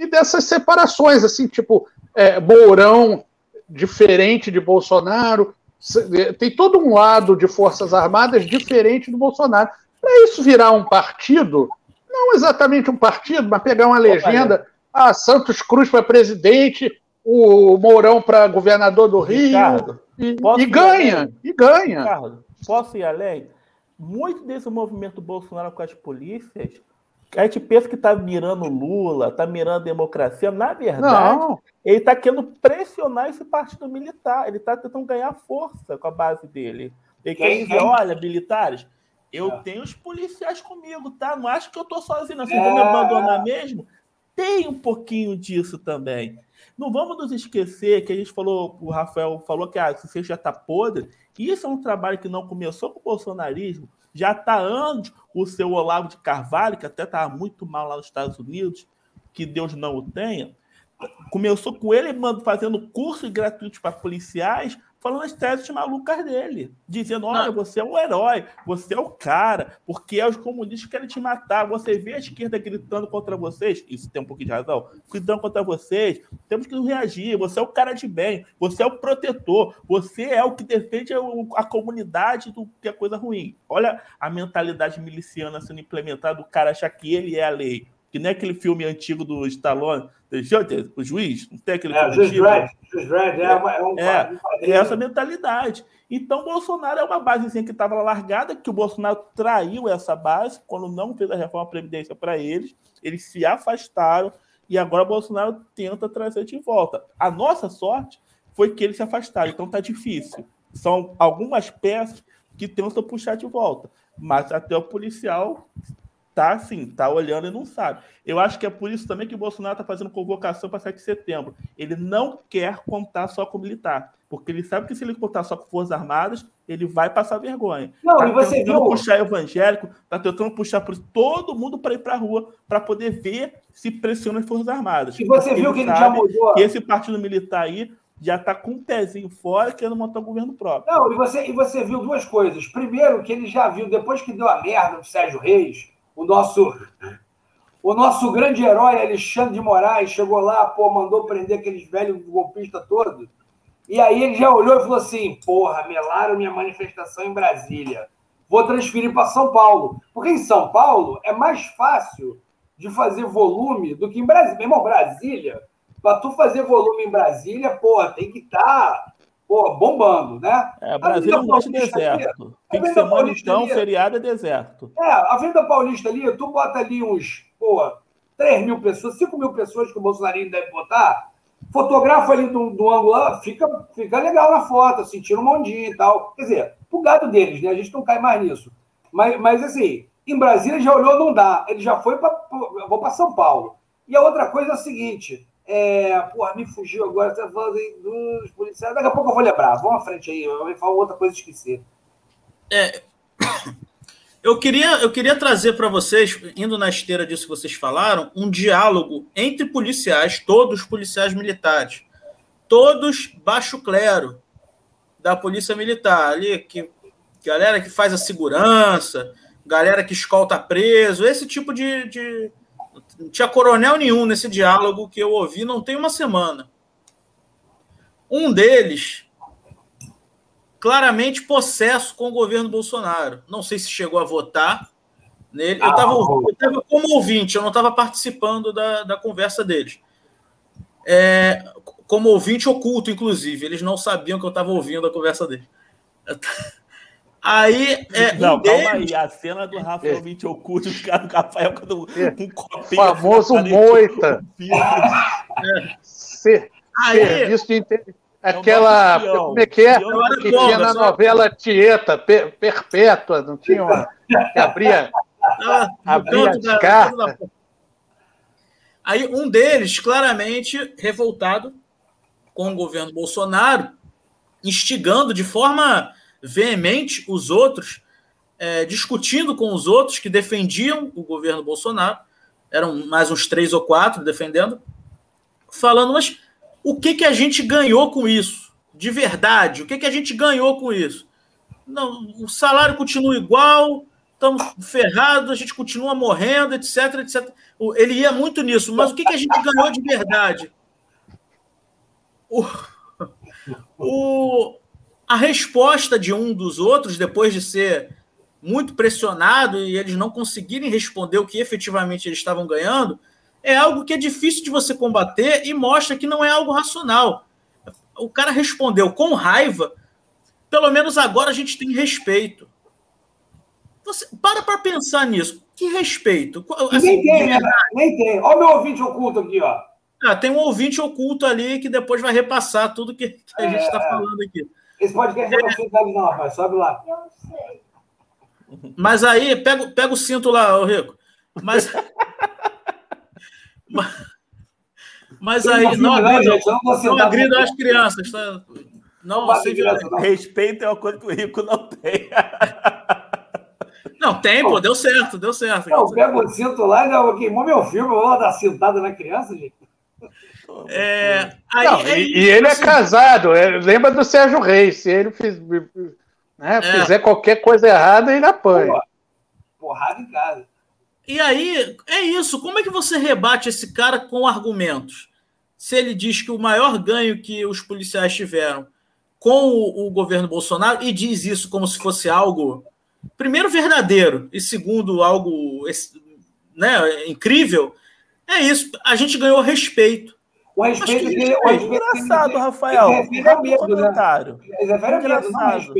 e dessas separações, assim, tipo, é, Mourão diferente de Bolsonaro, tem todo um lado de Forças Armadas diferente do Bolsonaro. Para isso virar um partido, não exatamente um partido, mas pegar uma legenda, ah, Santos Cruz para presidente, o Mourão para governador do Rio, Ricardo, e, e ganha, além? e ganha. Ricardo, posso ir além? Muito desse movimento Bolsonaro com as polícias a gente pensa que está mirando Lula, está mirando democracia. Na verdade, não. ele está querendo pressionar esse partido militar. Ele está tentando ganhar força com a base dele. Ele quem, quer dizer: olha, militares, eu é. tenho os policiais comigo, tá? Não acho que eu estou sozinho, não. Vocês é. vão me abandonar mesmo? Tem um pouquinho disso também. Não vamos nos esquecer que a gente falou, o Rafael falou que ah, você já está podre. Isso é um trabalho que não começou com o bolsonarismo, já está anos o seu Olavo de Carvalho, que até estava muito mal lá nos Estados Unidos, que Deus não o tenha. Começou com ele fazendo cursos gratuitos para policiais falando as teses malucas dele, dizendo: olha, você é o herói, você é o cara, porque os comunistas querem te matar. Você vê a esquerda gritando contra vocês, isso tem um pouquinho de razão, gritando contra vocês, temos que reagir. Você é o cara de bem, você é o protetor, você é o que defende a comunidade do que é coisa ruim. Olha a mentalidade miliciana sendo implementada, o cara achar que ele é a lei. Que nem aquele filme antigo do Stallone, o juiz, não tem aquele é, juiz Dredd, juiz Dredd, é, é, um é, é essa mentalidade. Então, Bolsonaro é uma basezinha que estava largada, que o Bolsonaro traiu essa base quando não fez a reforma Previdência para eles, eles se afastaram e agora Bolsonaro tenta trazer de volta. A nossa sorte foi que eles se afastaram, então tá difícil. São algumas peças que tentam puxar de volta, mas até o policial tá assim, tá olhando e não sabe. Eu acho que é por isso também que o Bolsonaro está fazendo convocação para 7 de setembro. Ele não quer contar só com militar, porque ele sabe que se ele contar só com Forças Armadas, ele vai passar vergonha. Não, tá e você tentando viu? puxar evangélico, tá tentando puxar por todo mundo para ir para a rua para poder ver se pressiona as Forças Armadas. E você viu que ele já mudou. Que esse partido militar aí já está com um pezinho fora querendo montar um governo próprio. Não, e você, e você viu duas coisas. Primeiro, que ele já viu, depois que deu a merda do Sérgio Reis, o nosso, o nosso grande herói Alexandre de Moraes chegou lá, pô, mandou prender aqueles velhos golpistas todos. E aí ele já olhou e falou assim: porra, melaram minha manifestação em Brasília. Vou transferir para São Paulo. Porque em São Paulo é mais fácil de fazer volume do que em Brasília. Meu irmão, Brasília, para tu fazer volume em Brasília, porra, tem que estar tá, bombando, né? É, Brasília é um grande deserto. Fim de semana, então, feriado é deserto. É, a Venda Paulista ali, tu bota ali uns, pô, 3 mil pessoas, 5 mil pessoas que o Bolsonaro deve botar, fotografa ali do, do ângulo lá, fica, fica legal na foto, assim, tira um mondinho e tal. Quer dizer, pro gado deles, né? A gente não cai mais nisso. Mas, mas assim, em Brasília já olhou, não dá. Ele já foi para. Vou para São Paulo. E a outra coisa é a seguinte. É, porra, me fugiu agora, você tá falando dos policiais. Daqui a pouco eu vou lembrar. Vamos à frente aí, eu vou falar outra coisa esquecer. É, *coughs* eu queria, eu queria trazer para vocês, indo na esteira disso que vocês falaram, um diálogo entre policiais, todos policiais militares, todos baixo clero da polícia militar, ali, que galera que faz a segurança, galera que escolta preso, esse tipo de, de. Não tinha coronel nenhum nesse diálogo que eu ouvi, não tem uma semana. Um deles claramente possesso com o governo Bolsonaro. Não sei se chegou a votar nele. Eu estava ah, como ouvinte, eu não estava participando da, da conversa deles. É, como ouvinte oculto, inclusive. Eles não sabiam que eu estava ouvindo a conversa deles. Aí, é, não, um calma deles... aí. A cena do Rafa é. ouvinte oculto, os caras do Rafael com é. um copinho. Famoso moita. É. Ser, aí, serviço de inteligência é Aquela. Como é que é? Que tinha na novela Tieta, Perpétua, não tinha uma. Que abria. Ah, abria as cartas. Aí um deles, claramente revoltado com o governo Bolsonaro, instigando de forma veemente os outros, é, discutindo com os outros que defendiam o governo Bolsonaro, eram mais uns três ou quatro defendendo, falando, mas o que, que a gente ganhou com isso? De verdade, o que, que a gente ganhou com isso? Não, o salário continua igual, estamos ferrados, a gente continua morrendo, etc, etc. Ele ia muito nisso, mas o que, que a gente ganhou de verdade? O, *laughs* o, a resposta de um dos outros, depois de ser muito pressionado e eles não conseguirem responder o que efetivamente eles estavam ganhando, é algo que é difícil de você combater e mostra que não é algo racional. O cara respondeu com raiva, pelo menos agora a gente tem respeito. Você para para pensar nisso. Que respeito? Assim, nem tem, né? Nem tem. Olha o meu ouvinte oculto aqui, ó. Ah, tem um ouvinte oculto ali que depois vai repassar tudo que, que a gente está é... falando aqui. Esse podcast não é não, rapaz. Sobe lá. Eu sei. Mas aí, pega, pega o cinto lá, ô Rico. Mas. *laughs* Mas, aí, não agrida, não, não agrida as crianças. Tá? Não, não sem Respeito é uma coisa que o Rico não tem. Não, tem, pô, deu certo, deu certo. Não, pega o cinto lá e queimou meu filme, eu vou dar cintada na criança, gente. É, aí, não, é, e, e, ele é casado, é, lembra do Sérgio Reis, se ele fiz, né, é. fizer qualquer coisa errada, ele apanha. Porrada em casa. E aí, é isso. Como é que você rebate esse cara com argumentos? Se ele diz que o maior ganho que os policiais tiveram com o, o governo Bolsonaro e diz isso como se fosse algo, primeiro, verdadeiro e segundo, algo né, incrível, é isso. A gente ganhou respeito. O respeito que, que é engraçado, Rafael. É comentário. É engraçado.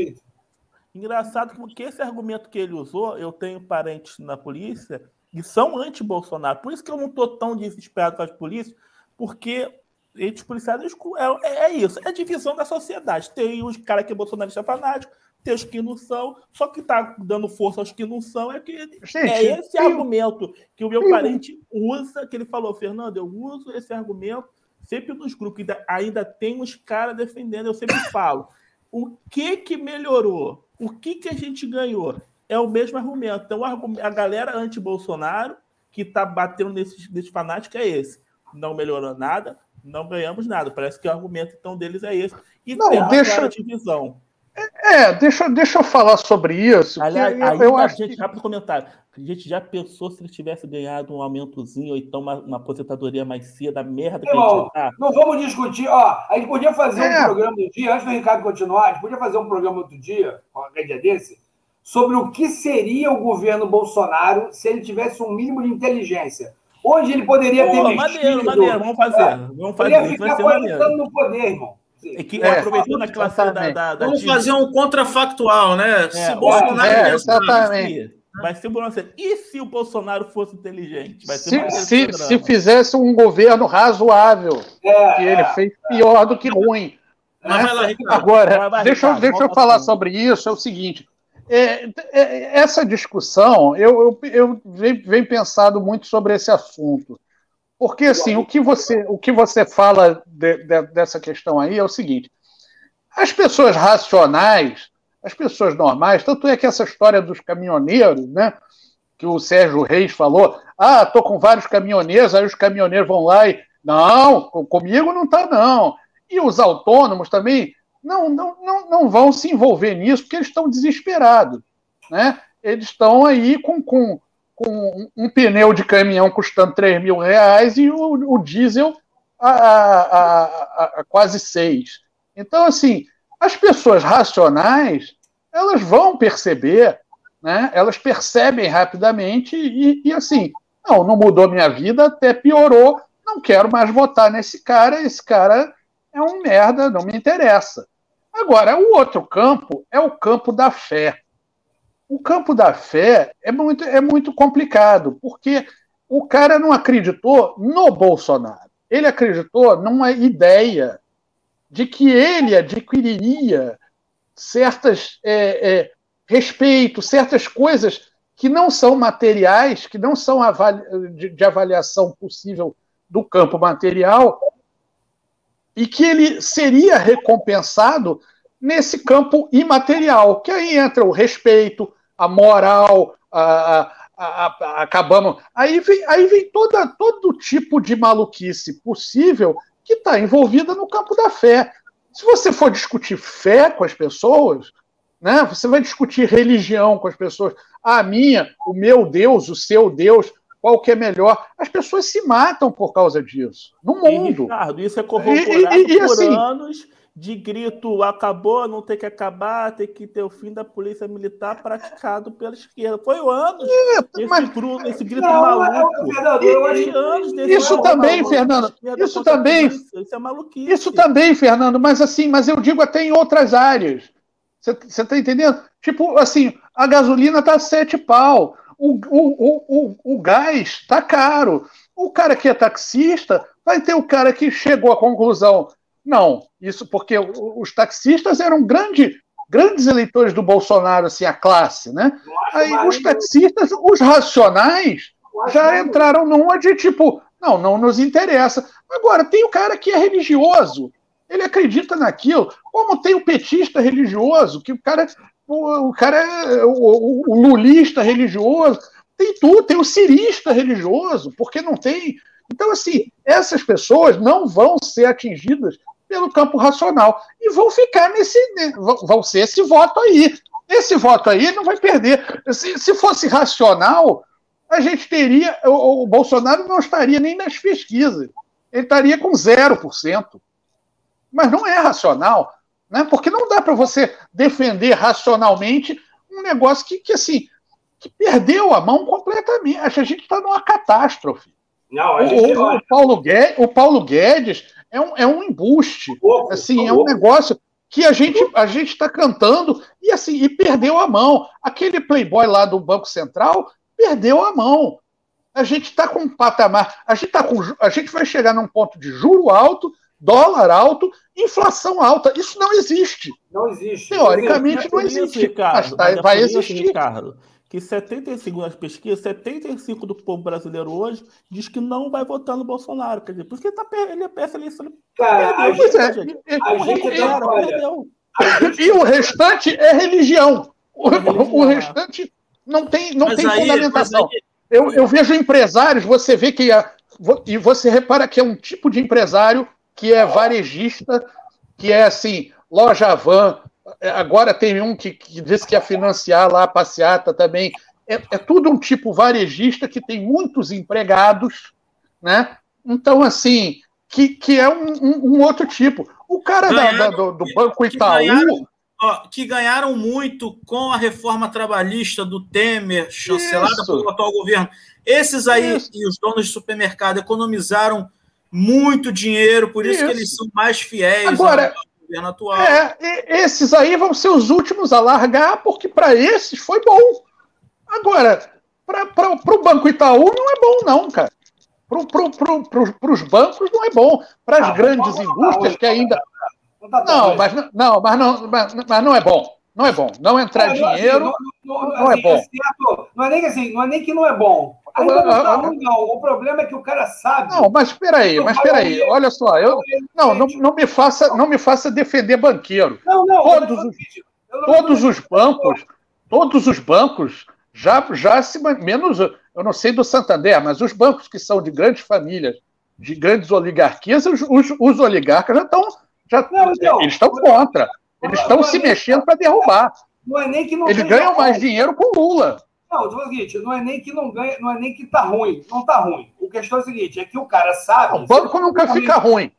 Engraçado que esse argumento que ele usou, eu tenho parentes na polícia e são anti-Bolsonaro. Por isso que eu não estou tão desesperado com as polícias, porque os policiais é, é, é, isso, é divisão da sociedade. Tem os caras que é bolsonarista fanático, tem os que não são, só que está dando força aos que não são. É, que, Gente, é esse eu... argumento que o meu parente usa, que ele falou, Fernando, eu uso esse argumento sempre nos grupos, ainda, ainda tem uns caras defendendo, eu sempre falo. O que que melhorou? O que que a gente ganhou? é o mesmo argumento. Então, a galera anti-Bolsonaro, que está batendo nesses, nesses fanáticos, é esse. Não melhorou nada, não ganhamos nada. Parece que o argumento então deles é esse. E não, deixa divisão. É, deixa, deixa eu falar sobre isso. Aliás, eu, eu acho gente, que... rápido comentário. A gente já pensou se ele tivesse ganhado um aumentozinho ou então uma, uma aposentadoria mais cedo, a merda que Irmão, a gente tá. Não vamos discutir. Ó, a gente podia fazer é. um programa do dia, antes do Ricardo continuar, a gente podia fazer um programa outro dia, qualquer dia desse, sobre o que seria o governo Bolsonaro se ele tivesse um mínimo de inteligência. Hoje ele poderia Pô, ter mexido... Maneiro, maneiro, vamos fazer. É. Vamos fazer. Ele ia ficar aposentando no poder, irmão. É que, é, aproveitando a classe da, da, da, Vamos fazer um contrafactual, né? É, se Bolsonaro é, exatamente. Vai ser bom E se o Bolsonaro fosse inteligente? Vai se, se, se, fizesse um governo razoável, é, que ele é. fez pior do que ruim. Né? Lá, Agora, vai, deixa, Ricardo, deixa eu falar sobre isso. É o seguinte: é, é, essa discussão, eu, eu, eu venho, venho pensado muito sobre esse assunto. Porque, assim, o que você, o que você fala de, de, dessa questão aí é o seguinte: as pessoas racionais as pessoas normais, tanto é que essa história dos caminhoneiros, né? Que o Sérgio Reis falou, ah, tô com vários caminhoneiros, aí os caminhoneiros vão lá e. Não, comigo não tá, não. E os autônomos também não, não, não, não vão se envolver nisso, porque eles estão desesperados. Né? Eles estão aí com, com, com um pneu de caminhão custando 3 mil reais e o, o diesel a, a, a, a quase 6. Então, assim, as pessoas racionais, elas vão perceber, né? elas percebem rapidamente e, e assim, não, não mudou minha vida, até piorou, não quero mais votar nesse cara, esse cara é um merda, não me interessa. Agora, o outro campo é o campo da fé. O campo da fé é muito, é muito complicado, porque o cara não acreditou no Bolsonaro. Ele acreditou numa ideia de que ele adquiriria certas é, é, respeito, certas coisas que não são materiais, que não são avali de, de avaliação possível do campo material, e que ele seria recompensado nesse campo imaterial, que aí entra o respeito, a moral, a, a, a, acabamos. Aí vem, aí vem toda, todo tipo de maluquice possível que está envolvida no campo da fé. Se você for discutir fé com as pessoas, né, você vai discutir religião com as pessoas. A minha, o meu Deus, o seu Deus, qual que é melhor? As pessoas se matam por causa disso. No mundo. E, Ricardo, isso é corroborado e, e, e, por assim, anos de grito acabou, não tem que acabar, tem que ter o fim da polícia militar praticado pela esquerda. Foi anos é, esse, mas... Gru, esse grito não, maluco. Fernando, eu acho... anos desse isso também, Fernando. Isso também. Isso, é maluquice. Isso também, Fernando, mas assim, mas eu digo até em outras áreas. Você está entendendo? Tipo, assim, a gasolina está sete pau, o, o, o, o, o gás está caro. O cara que é taxista vai ter o cara que chegou à conclusão não, isso porque os taxistas eram grande, grandes eleitores do Bolsonaro, assim, a classe, né? Aí os taxistas, os racionais, já entraram numa de tipo, não, não nos interessa. Agora, tem o cara que é religioso, ele acredita naquilo, como tem o petista religioso, que o cara, o, o cara é o, o, lulista religioso, tem tudo, tem o cirista religioso, porque não tem. Então, assim, essas pessoas não vão ser atingidas pelo campo racional. E vão ficar nesse. Né, vão ser esse voto aí. Esse voto aí não vai perder. Se, se fosse racional, a gente teria. O, o Bolsonaro não estaria nem nas pesquisas. Ele estaria com 0%. Mas não é racional. Né? Porque não dá para você defender racionalmente um negócio que, que assim que perdeu a mão completamente. A gente está numa catástrofe. Não, o, o, o, Paulo Guedes, o Paulo Guedes é um, é um embuste. Pouco, assim, é um negócio que a gente a gente está cantando e assim e perdeu a mão. Aquele playboy lá do Banco Central perdeu a mão. A gente está com um patamar, a gente tá com, a gente vai chegar num ponto de juro alto, dólar alto, inflação alta. Isso não existe. Não existe. Teoricamente não existe. Não existe. Ricardo, mas, tá, mas vai existir. Ricardo, que 75 nas pesquisas, 75 do povo brasileiro hoje diz que não vai votar no Bolsonaro. Quer dizer, por que tá, ele é peça eleição. Cara, perdeu, a é, gente, é, a gente. E o restante é religião. O, é religião. o restante não tem, não tem aí, fundamentação. Aí... Eu, eu vejo empresários, você vê que a, e você repara que é um tipo de empresário que é varejista, que é assim, loja van. Agora tem um que, que disse que ia financiar lá a passeata também. É, é tudo um tipo varejista que tem muitos empregados, né? Então, assim, que, que é um, um, um outro tipo. O cara ganharam, da, da, do, do, Banco Itaú. Que ganharam, ó, que ganharam, muito com a reforma trabalhista do Temer, chancelada Isso. pelo atual governo. Esses aí Isso. e os donos de supermercado economizaram muito dinheiro, por isso, isso. que eles são mais fiéis Agora, governo atual. É, esses aí vão ser os últimos a largar, porque para esses foi bom. Agora, para o Banco Itaú não é bom, não, cara. Para pro, pro, os bancos não é bom. Para as ah, grandes indústrias que ainda. Não, mas não, mas não, mas, mas não é bom. Não é bom. Não entrar não, dinheiro não, não, não é assim, é bom. É não é nem que assim, não é nem que não é bom. Ainda não está ruim, não. O problema é que o cara sabe. Não, mas espera aí, mas espera aí. Olha só, eu não, não, não me faça, não me faça defender banqueiro. Não, não. Todos os, todos os bancos, todos os bancos já já se menos eu não sei do Santander, mas os bancos que são de grandes famílias, de grandes oligarquias, os, os, os oligarcas já estão. Já, não, então, eles estão contra. Eles estão se mexendo para derrubar. Não é nem que não Eles ganham mais dinheiro com Lula. Não, o seguinte, não é nem que não ganha, não é nem que tá ruim, não tá ruim. O questão é o seguinte, é que o cara sabe. O banco nunca fica ruim.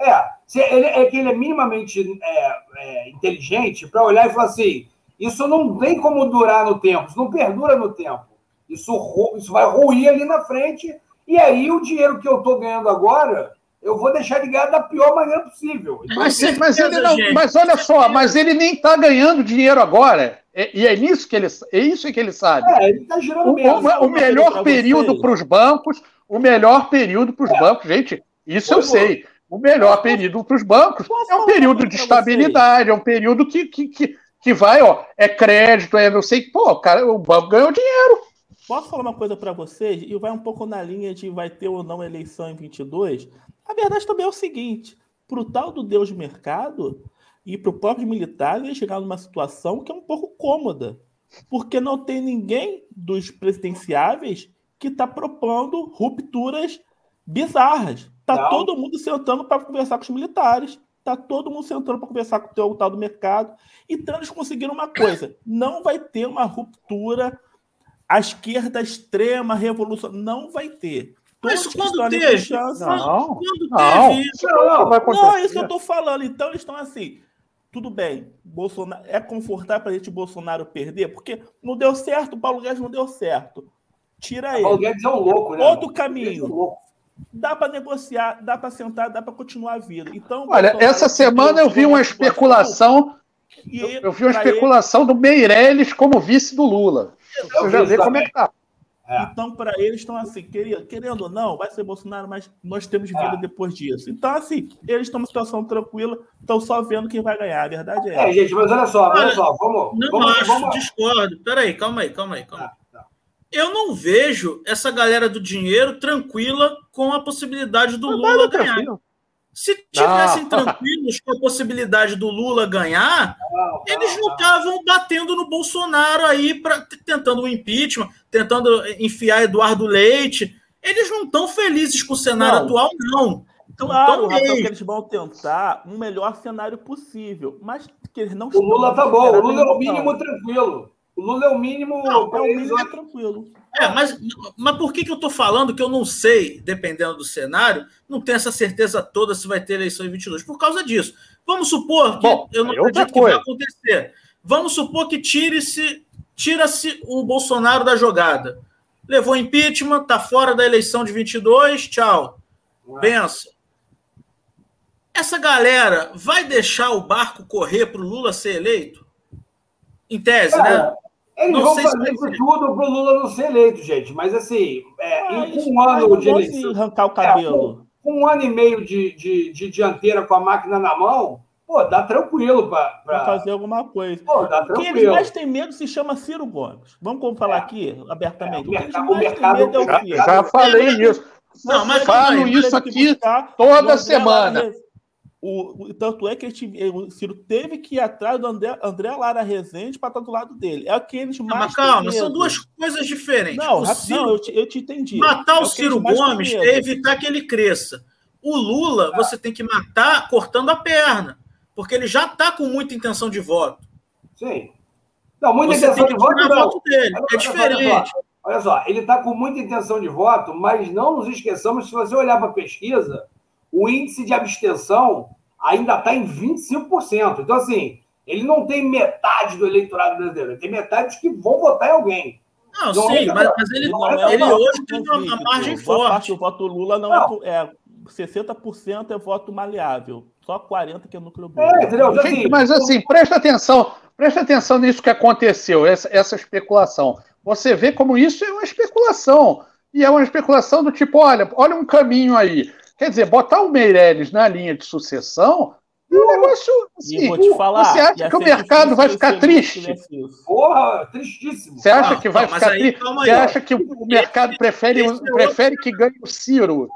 É, se ele, é que ele é minimamente é, é, inteligente para olhar e falar assim: isso não tem como durar no tempo, isso não perdura no tempo. Isso, isso vai ruir ali na frente. E aí o dinheiro que eu estou ganhando agora, eu vou deixar de ganhar da pior maneira possível. Então, mas, mas, ele não, mas olha só, mas ele nem está ganhando dinheiro agora. E é nisso que ele, é isso que ele sabe. É, ele está girando o, mesmo. O, o melhor período para os bancos, o melhor período para os é. bancos, gente, isso Foi eu bom. sei. O melhor período para os bancos é um período de estabilidade, é um período que, que, que, que vai, ó, é crédito, é não sei, pô, cara, o banco ganhou dinheiro. Posso falar uma coisa para vocês? E vai um pouco na linha de vai ter ou não eleição em 22. A verdade também é o seguinte: para o tal do Deus mercado e para o próprio militar, ele chegar numa situação que é um pouco cômoda. Porque não tem ninguém dos presidenciáveis que está propondo rupturas bizarras. Está todo mundo sentando para conversar com os militares. Está todo mundo sentando para conversar com o tal do mercado. Então eles conseguiram uma coisa: não vai ter uma ruptura a esquerda extrema, revolução, não vai ter. Todos Mas quando teve? Chance, não, quando não, teve isso? Não, vai não, é isso que eu estou falando. Então eles estão assim. Tudo bem, Bolsonaro é confortável para a gente Bolsonaro perder, porque não deu certo, o Paulo Guedes não deu certo. Tira ele. Paulo Guedes é um louco, né? Outro caminho. É dá para negociar, dá para sentar, dá para continuar a vida. Então, olha, Bolsonaro essa semana eu vi uma especulação. Eu, eu vi uma especulação ele... do Meirelles como vice do Lula. Você já vê como é que tá. É. Então, para eles, estão assim, querendo, querendo ou não, vai ser Bolsonaro, mas nós temos vida é. depois disso. Então, assim, eles estão numa situação tranquila, estão só vendo quem vai ganhar. A verdade é, é gente, mas olha só, olha, olha só, vamos. Não vamos, acho, vamos... discordo. Peraí, calma aí, calma aí, calma aí. Tá, tá. Eu não vejo essa galera do dinheiro tranquila com a possibilidade do Lula ganhar. Tranquilo. Se tivessem não. tranquilos com a possibilidade do Lula ganhar, não, eles não estavam batendo no Bolsonaro aí, pra, tentando um impeachment, tentando enfiar Eduardo Leite. Eles não estão felizes com o cenário atual, não. Claro, Rafael, que eles vão tentar um melhor cenário possível, mas que eles não O Lula tá bom, o Lula é o mínimo tranquilo. O Lula é o mínimo. Não, é o mínimo tranquilo. É, mas, mas por que, que eu estou falando que eu não sei, dependendo do cenário, não tenho essa certeza toda se vai ter eleição em 22? Por causa disso. Vamos supor que Bom, eu não é acredito que vai acontecer. Vamos supor que tire-se tira-se o Bolsonaro da jogada. Levou impeachment, está fora da eleição de 22, tchau. Benção. Essa galera vai deixar o barco correr para o Lula ser eleito? Em tese, né? Eles não vão fazer isso tudo para o Lula não ser eleito, gente. Mas assim, é, ah, em um ano de eleição. arrancar o cabelo. É, com, um ano e meio de, de, de, dianteira com a máquina na mão, pô, dá tranquilo para pra... fazer alguma coisa. Pô, dá tranquilo. Quem eles mais têm medo se chama Ciro Gomes. Vamos falar é. aqui abertamente. É, o, mercado, o mercado, é o já, já falei isso. Não, mas falo isso aqui toda semana. O, tanto é que ele, o Ciro teve que ir atrás do André, André Lara Rezende para estar do lado dele. É o que eles mais. Mas calma, são duas coisas diferentes. Não, Ciro, não eu, te, eu te entendi. Matar é o, Ciro Gomes é evitar que ele cresça. O Lula, você tem que matar cortando a perna, porque ele já está com muita intenção de voto. Sim. Não, muita você intenção de voto, não. Voto dele. É diferente. Olha só, ele está com muita intenção de voto, mas não nos esqueçamos, se você olhar para a pesquisa, o índice de abstenção ainda está em 25%. Então, assim, ele não tem metade do eleitorado brasileiro, ele tem metade dos que vão votar em alguém. Não, não sim, é, mas, mas, ele, não, é ele hoje tem uma margem forte. Parte, o voto Lula não, não. é, é 60% é voto maleável, só 40% que é núcleo duro. É, entendeu? Então, assim, mas assim, presta atenção, presta atenção nisso que aconteceu, essa, essa especulação. Você vê como isso é uma especulação. E é uma especulação do tipo, olha, olha um caminho aí. Quer dizer, botar o Meirelles na linha de sucessão é um negócio. Assim, vou te falar, você acha que o mercado vai ficar triste? Porra, tristíssimo. Você acha que vai não, ficar triste? Você acha que o mercado prefere, esse é prefere outro... que ganhe o Ciro?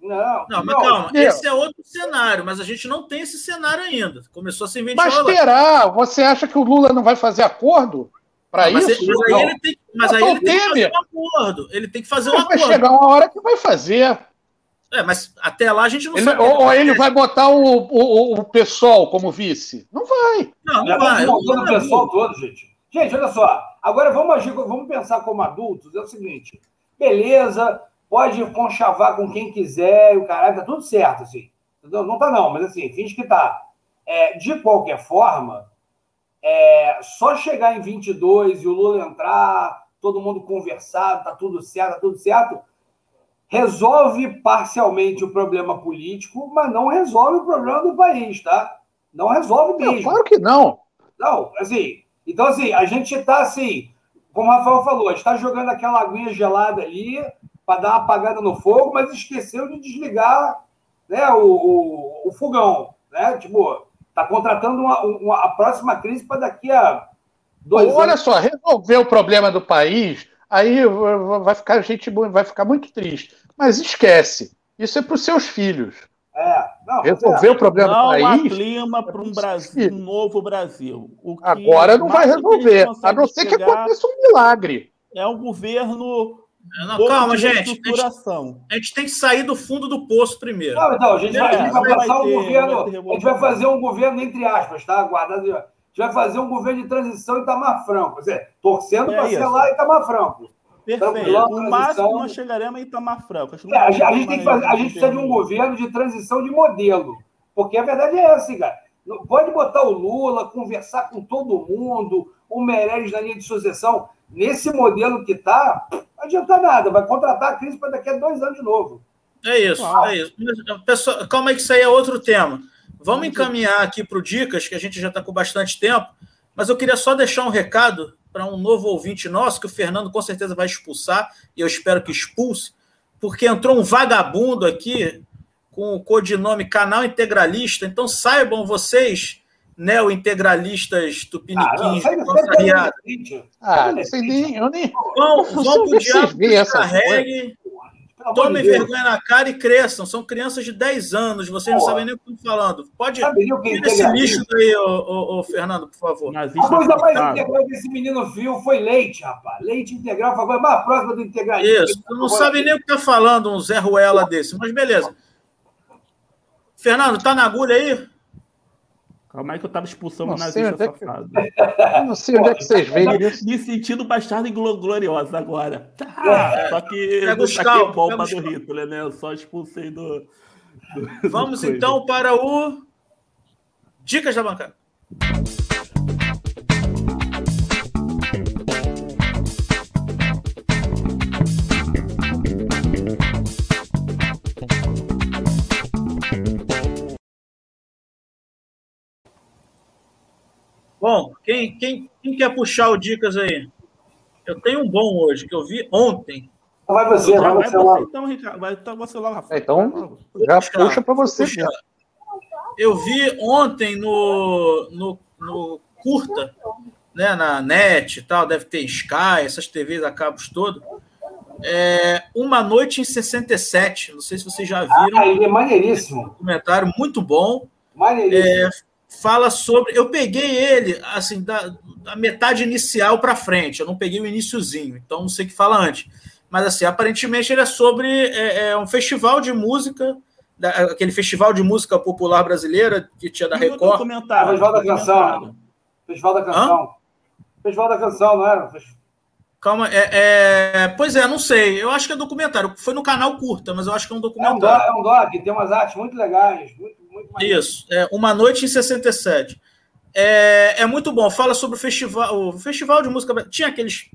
Não, não, mas calma, esse é outro cenário, mas a gente não tem esse cenário ainda. Começou a se inventar. Mas terá? Você acha que o Lula não vai fazer acordo para isso? Mas, mas aí ele tem, mas aí ele tem que fazer um acordo. Ele tem que fazer um mas acordo. Vai chegar uma hora que vai fazer. É, mas até lá a gente não ele, sabe. Ou, ou ele vai botar o, o, o pessoal como vice? Não vai. Não, não vai. o pessoal todo, gente. Gente, olha só. Agora vamos agir, vamos pensar como adultos. É o seguinte: beleza, pode conchavar com quem quiser, o caralho, tá tudo certo, assim. Não tá, não, mas assim, finge que tá. É, de qualquer forma, é, só chegar em 22 e o Lula entrar, todo mundo conversado, tá tudo certo, tá tudo certo resolve parcialmente o problema político, mas não resolve o problema do país, tá? Não resolve mesmo. Não, claro que não. Não, assim. Então, assim, a gente está assim, como o Rafael falou, a gente está jogando aquela aguinha gelada ali para dar uma apagada no fogo, mas esqueceu de desligar né, o, o, o fogão. Né? Tipo, está contratando uma, uma, a próxima crise para daqui a dois Olha anos. Olha só, resolver o problema do país aí vai ficar gente vai ficar muito triste. Mas esquece, isso é para os seus filhos. É, não, resolver é. o problema não do país. Não clima para um Brasil, um novo Brasil. Agora não vai resolver, a não ser que aconteça um milagre. É um governo não, calma, gente. A gente, a gente, tem que sair do fundo do poço primeiro. Não, então, a gente, vai, a gente vai, vai passar um governo. A gente vai fazer um governo, entre aspas, tá? Guardado. A gente vai fazer um governo de transição em Itamar Franco. Quer dizer, torcendo é para ser lá em Itamar Franco. Perfeito. O máximo nós chegaremos em Itamar Franco. É, a, gente, tem que fazer, a gente precisa de um governo de transição de modelo. Porque a verdade é essa, cara. Pode botar o Lula, conversar com todo mundo, o Meirelles na linha de sucessão. Nesse modelo que está, não adianta nada. Vai contratar a crise para daqui a dois anos de novo. É isso, é isso. Pessoal, calma aí que isso aí é outro tema. Vamos encaminhar aqui para o Dicas, que a gente já está com bastante tempo, mas eu queria só deixar um recado para um novo ouvinte nosso, que o Fernando com certeza vai expulsar, e eu espero que expulse, porque entrou um vagabundo aqui com o codinome Canal Integralista. Então saibam vocês, neo-integralistas tupiniquins, ah, não. Ah, não sei nem, eu nem. Vão, vão pro diabo Tomem vergonha na cara e cresçam. São crianças de 10 anos, vocês não sabem nem o que estão falando. Pode tira esse lixo daí, ô, ô, ô, Fernando, por favor. A coisa mais integral que esse menino viu foi leite, rapaz. Leite integral foi a coisa mais próxima do integral. Isso, tu não sabe nem o que está falando um Zé Ruela desse, mas beleza. Fernando, tá na agulha aí? Calma aí que eu tava expulsando o nazista é safado. Eu não sei onde é que vocês veem isso. Me sentindo bastardo e gloriosa agora. Ah, *laughs* só que eu não saquei bomba do Hitler, né? Eu só expulsei do... do Vamos do então para o... Dicas da bancada. Bom, quem, quem, quem quer puxar o dicas aí? Eu tenho um bom hoje, que eu vi ontem. Vai você, vai, vai você lá. Então, Ricardo, vai então você lá, Rafael. Então, já puxa para você. Eu vi ontem no, no, no Curta, né, na net e tal, deve ter Sky, essas TVs a cabos todo. É, Uma Noite em 67. Não sei se vocês já viram. Ah, ele é maneiríssimo. Um comentário muito bom. É, fala sobre. Eu peguei ele, assim, da, da metade inicial para frente. Eu não peguei o iníciozinho, então não sei o que fala antes. Mas, assim, aparentemente ele é sobre é, é um festival de música, da, aquele festival de música popular brasileira que tinha da Record. Festival da Canção. Festival da Canção. Hã? Festival da Canção, não era? Calma, é, é, Pois é, não sei. Eu acho que é documentário. Foi no canal curta, mas eu acho que é um documentário. É um doc, é um tem umas artes muito legais. Muito Isso, é Uma Noite em 67. É, é muito bom. Fala sobre o festival, o festival de música. Tinha aqueles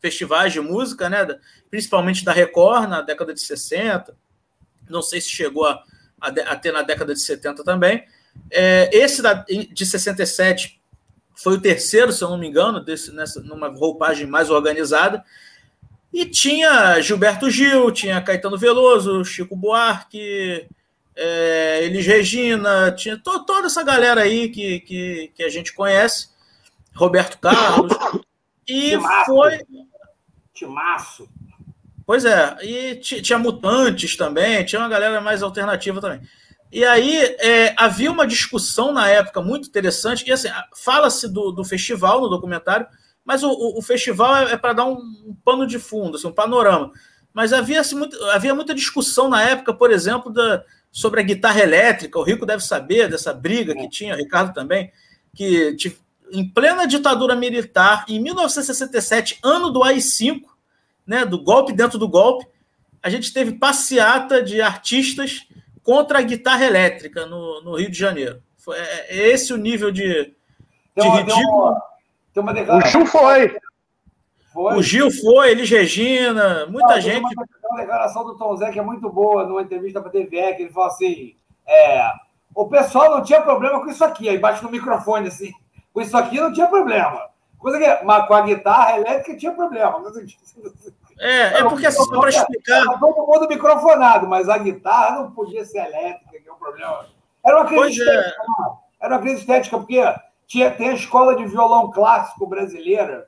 festivais de música, né? Principalmente da Record na década de 60. Não sei se chegou a, a, a ter na década de 70 também. É, esse da, de 67 foi o terceiro, se eu não me engano, desse, nessa, numa roupagem mais organizada. E tinha Gilberto Gil, tinha Caetano Veloso, Chico Buarque, é, Elis Regina, tinha to, toda essa galera aí que, que, que, a gente conhece, Roberto Carlos. E Timaço. foi. Timaço. Pois é, e tinha Mutantes também, tinha uma galera mais alternativa também. E aí é, havia uma discussão na época muito interessante, e assim, fala-se do, do festival no documentário, mas o, o, o festival é, é para dar um, um, pano de fundo, assim, um panorama. Mas havia, assim, muito, havia muita discussão na época, por exemplo, da, sobre a guitarra elétrica. O Rico deve saber dessa briga que tinha, o Ricardo também, que em plena ditadura militar, em 1967, ano do AI-5, né, do golpe dentro do golpe, a gente teve passeata de artistas contra a guitarra elétrica no, no Rio de Janeiro. Foi, é, é esse o nível de, de ridículo. Tem uma, tem uma o Gil foi. Foi. O Gil foi, Elis Regina, muita Não, gente. Uma, declaração do Tom Zé que é muito boa numa entrevista para a TVE, que ele falou assim: é, o pessoal não tinha problema com isso aqui, aí bate no microfone assim. Com isso aqui não tinha problema. Coisa que, mas com a guitarra elétrica tinha problema. É, é porque assim, para explicar. todo mundo microfonado, mas a guitarra não podia ser elétrica, que é um problema. Era uma crise pois é. estética. É. Era uma crise estética, porque tinha, tem a escola de violão clássico brasileira,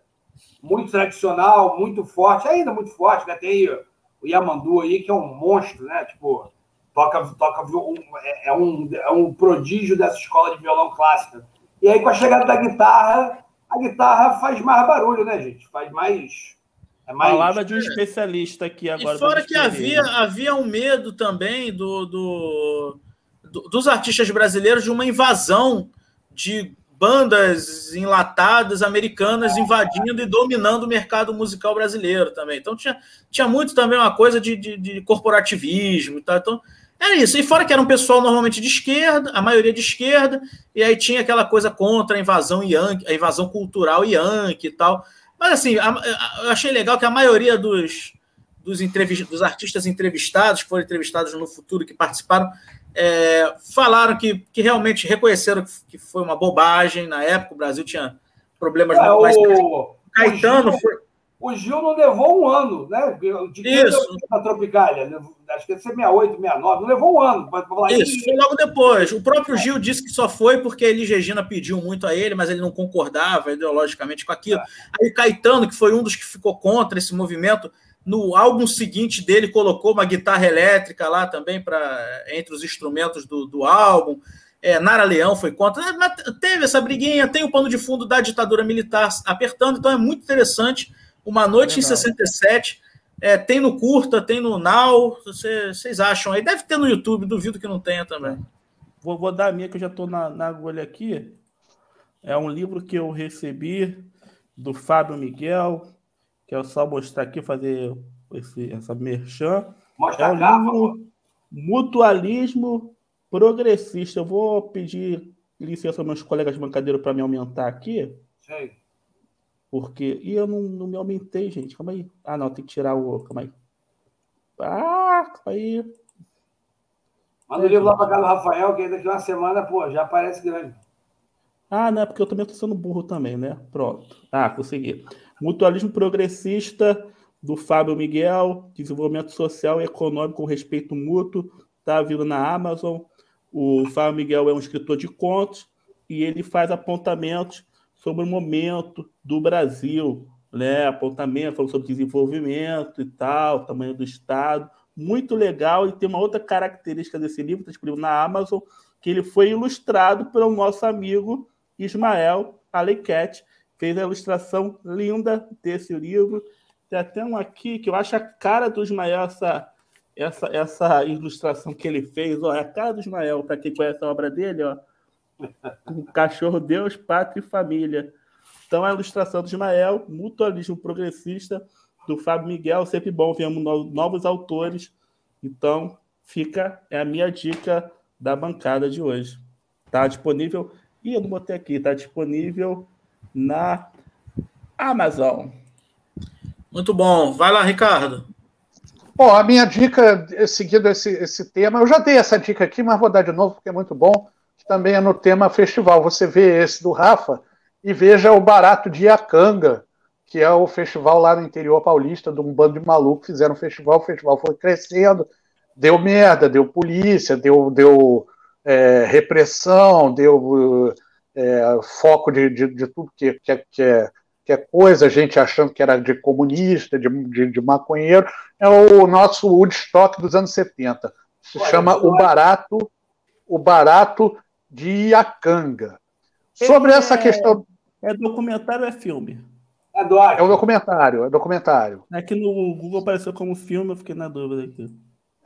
muito tradicional, muito forte, ainda muito forte, né? Tem o Yamandu aí, que é um monstro, né? Tipo, toca, toca é, é, um, é um prodígio dessa escola de violão clássica. E aí, com a chegada da guitarra, a guitarra faz mais barulho, né, gente? Faz mais é mais... Palavra de um especialista aqui agora. E fora que havia, havia um medo também do, do, do, dos artistas brasileiros de uma invasão de bandas enlatadas americanas invadindo e dominando o mercado musical brasileiro também. Então tinha, tinha muito também uma coisa de, de, de corporativismo tal. Então era isso. E fora que era um pessoal normalmente de esquerda, a maioria de esquerda, e aí tinha aquela coisa contra a invasão yankee, a invasão cultural yankee e tal. Mas assim, a, a, eu achei legal que a maioria dos, dos, dos artistas entrevistados, que foram entrevistados no futuro, que participaram, é, falaram que, que realmente reconheceram que foi uma bobagem. Na época, o Brasil tinha problemas é, mais. O, Caetano o Gil, foi. O Gil não levou um ano, né? De Isso. Na Tropicália, acho que deve ser 68, 69, não levou um ano. Pra falar Isso, foi logo depois. O próprio Gil disse que só foi porque a Elis Regina pediu muito a ele, mas ele não concordava ideologicamente com aquilo. É. Aí Caetano, que foi um dos que ficou contra esse movimento, no álbum seguinte dele colocou uma guitarra elétrica lá também para entre os instrumentos do, do álbum. É, Nara Leão foi contra. Mas teve essa briguinha, tem o pano de fundo da ditadura militar apertando, então é muito interessante. Uma noite é em 67 é, tem no Curta, tem no Now. Vocês acham aí? Deve ter no YouTube, duvido que não tenha também. Vou, vou dar a minha, que eu já estou na, na agulha aqui. É um livro que eu recebi do Fábio Miguel, que é só mostrar aqui, fazer esse, essa merchan. Mostra é um cá, livro Mutualismo Progressista. Eu vou pedir licença aos meus colegas bancadeiros para me aumentar aqui. Sei. Porque. E eu não, não me aumentei, gente. Calma aí. Ah, não, tem que tirar o. Calma aí. Ah, calma aí. Manda o livro lá para casa do Rafael, que daqui uma semana, pô, já aparece grande. Ah, não, é porque eu também estou sendo burro também, né? Pronto. Ah, consegui. Mutualismo Progressista, do Fábio Miguel, Desenvolvimento Social e Econômico com Respeito Mútuo, está vindo na Amazon. O Fábio Miguel é um escritor de contos e ele faz apontamentos sobre o momento do Brasil, né? Apontamento, falando sobre desenvolvimento e tal, tamanho do Estado. Muito legal. E tem uma outra característica desse livro, está disponível na Amazon, que ele foi ilustrado pelo nosso amigo Ismael Alequete. Fez a ilustração linda desse livro. Tem até um aqui que eu acho a cara do Ismael, essa, essa, essa ilustração que ele fez. Ó, é a cara do Ismael, para quem conhece a obra dele, ó. O cachorro Deus, Pátria e Família. Então, a ilustração do Ismael, mutualismo progressista, do Fábio Miguel, sempre bom, vemos novos autores. Então, fica, é a minha dica da bancada de hoje. Está disponível, e eu não botei aqui, está disponível na Amazon. Muito bom. Vai lá, Ricardo. Bom, a minha dica, seguindo esse, esse tema, eu já dei essa dica aqui, mas vou dar de novo porque é muito bom, que também é no tema festival. Você vê esse do Rafa e veja o Barato de Iacanga, que é o festival lá no interior paulista, de um bando de malucos fizeram um festival, o festival foi crescendo, deu merda, deu polícia, deu, deu é, repressão, deu é, foco de, de, de, tudo que, que, que, é, que é coisa, gente achando que era de comunista, de, de, de maconheiro. É o nosso Woodstock dos anos 70. Se Olha, chama O Barato, o Barato de Iacanga. Sobre essa é, questão. É documentário ou é filme? É, é um documentário, é documentário. Aqui no Google apareceu como filme, eu fiquei na dúvida aqui.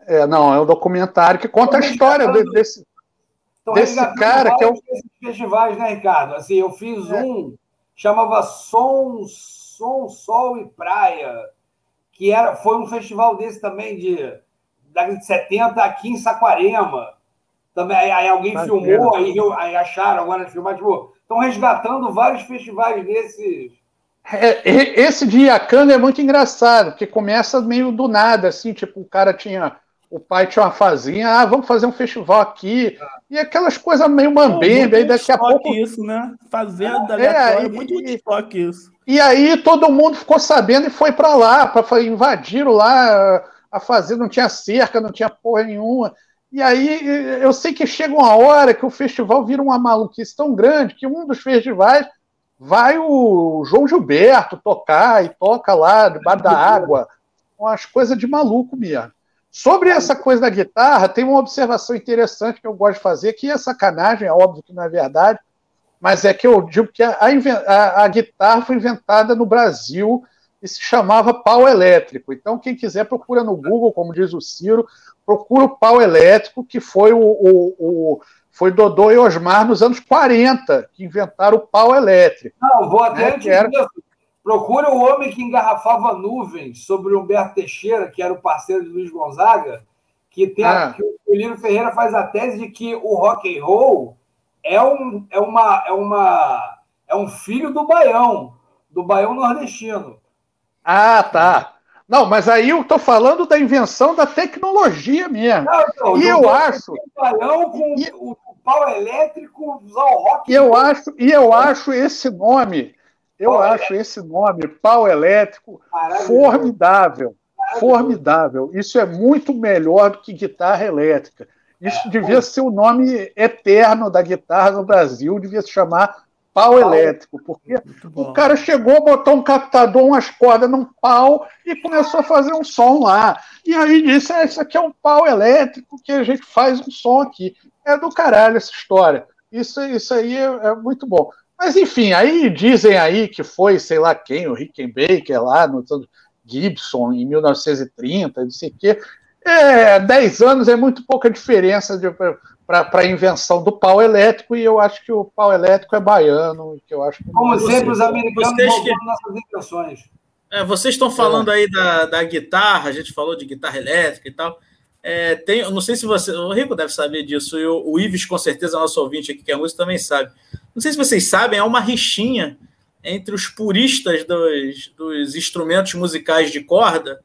É, não, é um documentário que conta a história desse, desse cara que é um. festivais, né, Ricardo? Assim, eu fiz é. um, chamava Som, Som, Sol e Praia, que era, foi um festival desse também de de 70 aqui em Saquarema. Também, aí, aí alguém filmou, aí, aí, acharam agora filmar, tipo, estão resgatando vários festivais desses. É, esse de Iacanga é muito engraçado, porque começa meio do nada, assim, tipo, o cara tinha o pai tinha uma fazenda, ah, vamos fazer um festival aqui. E aquelas coisas meio mambembe, aí daqui a pouco. isso, né? Fazenda, é, e, muito estoque isso. E aí todo mundo ficou sabendo e foi para lá, para invadiram lá a fazenda, não tinha cerca, não tinha porra nenhuma. E aí eu sei que chega uma hora que o festival vira uma maluquice tão grande que um dos festivais vai o João Gilberto tocar e toca lá debaixo da água. Umas coisas de maluco mesmo. Sobre essa coisa da guitarra, tem uma observação interessante que eu gosto de fazer, que é sacanagem, é óbvio que não é verdade, mas é que eu digo que a, a, a guitarra foi inventada no Brasil e se chamava pau elétrico. Então, quem quiser, procura no Google, como diz o Ciro, procura o pau elétrico, que foi o, o, o foi Dodô e Osmar nos anos 40, que inventaram o pau elétrico. Não, vou até né, era... Procura o homem que engarrafava nuvens sobre Humberto Teixeira, que era o parceiro de Luiz Gonzaga, que, tem a, ah. que o Lino Ferreira faz a tese de que o rock and roll é um, é uma, é uma é um filho do baião, do baião nordestino. Ah, tá. Não, mas aí eu estou falando da invenção da tecnologia mesmo. Não, então, e eu acho. O baião com e... o pau elétrico usar o rock. E eu acho, e eu acho esse nome eu acho esse nome, pau elétrico, formidável. Formidável. Isso é muito melhor do que guitarra elétrica. Isso devia ser o nome eterno da guitarra no Brasil, devia se chamar pau elétrico, porque o cara chegou, botou um captador, umas cordas num pau e começou a fazer um som lá. E aí disse: ah, Isso aqui é um pau elétrico que a gente faz um som aqui. É do caralho essa história. Isso, isso aí é, é muito bom. Mas enfim, aí dizem aí que foi, sei lá quem, o Rickenbacker lá no Gibson em 1930, não sei o quê. É, 10 anos é muito pouca diferença para a invenção do pau elétrico, e eu acho que o pau elétrico é baiano. Que eu acho que Como sempre, os americanos vocês que... nossas invenções. É, vocês estão falando aí da, da guitarra, a gente falou de guitarra elétrica e tal. É, tem, não sei se você. O Rico deve saber disso, e o, o Ives, com certeza, nosso ouvinte aqui, que é músico, também sabe. Não sei se vocês sabem, é uma rixinha entre os puristas dos, dos instrumentos musicais de corda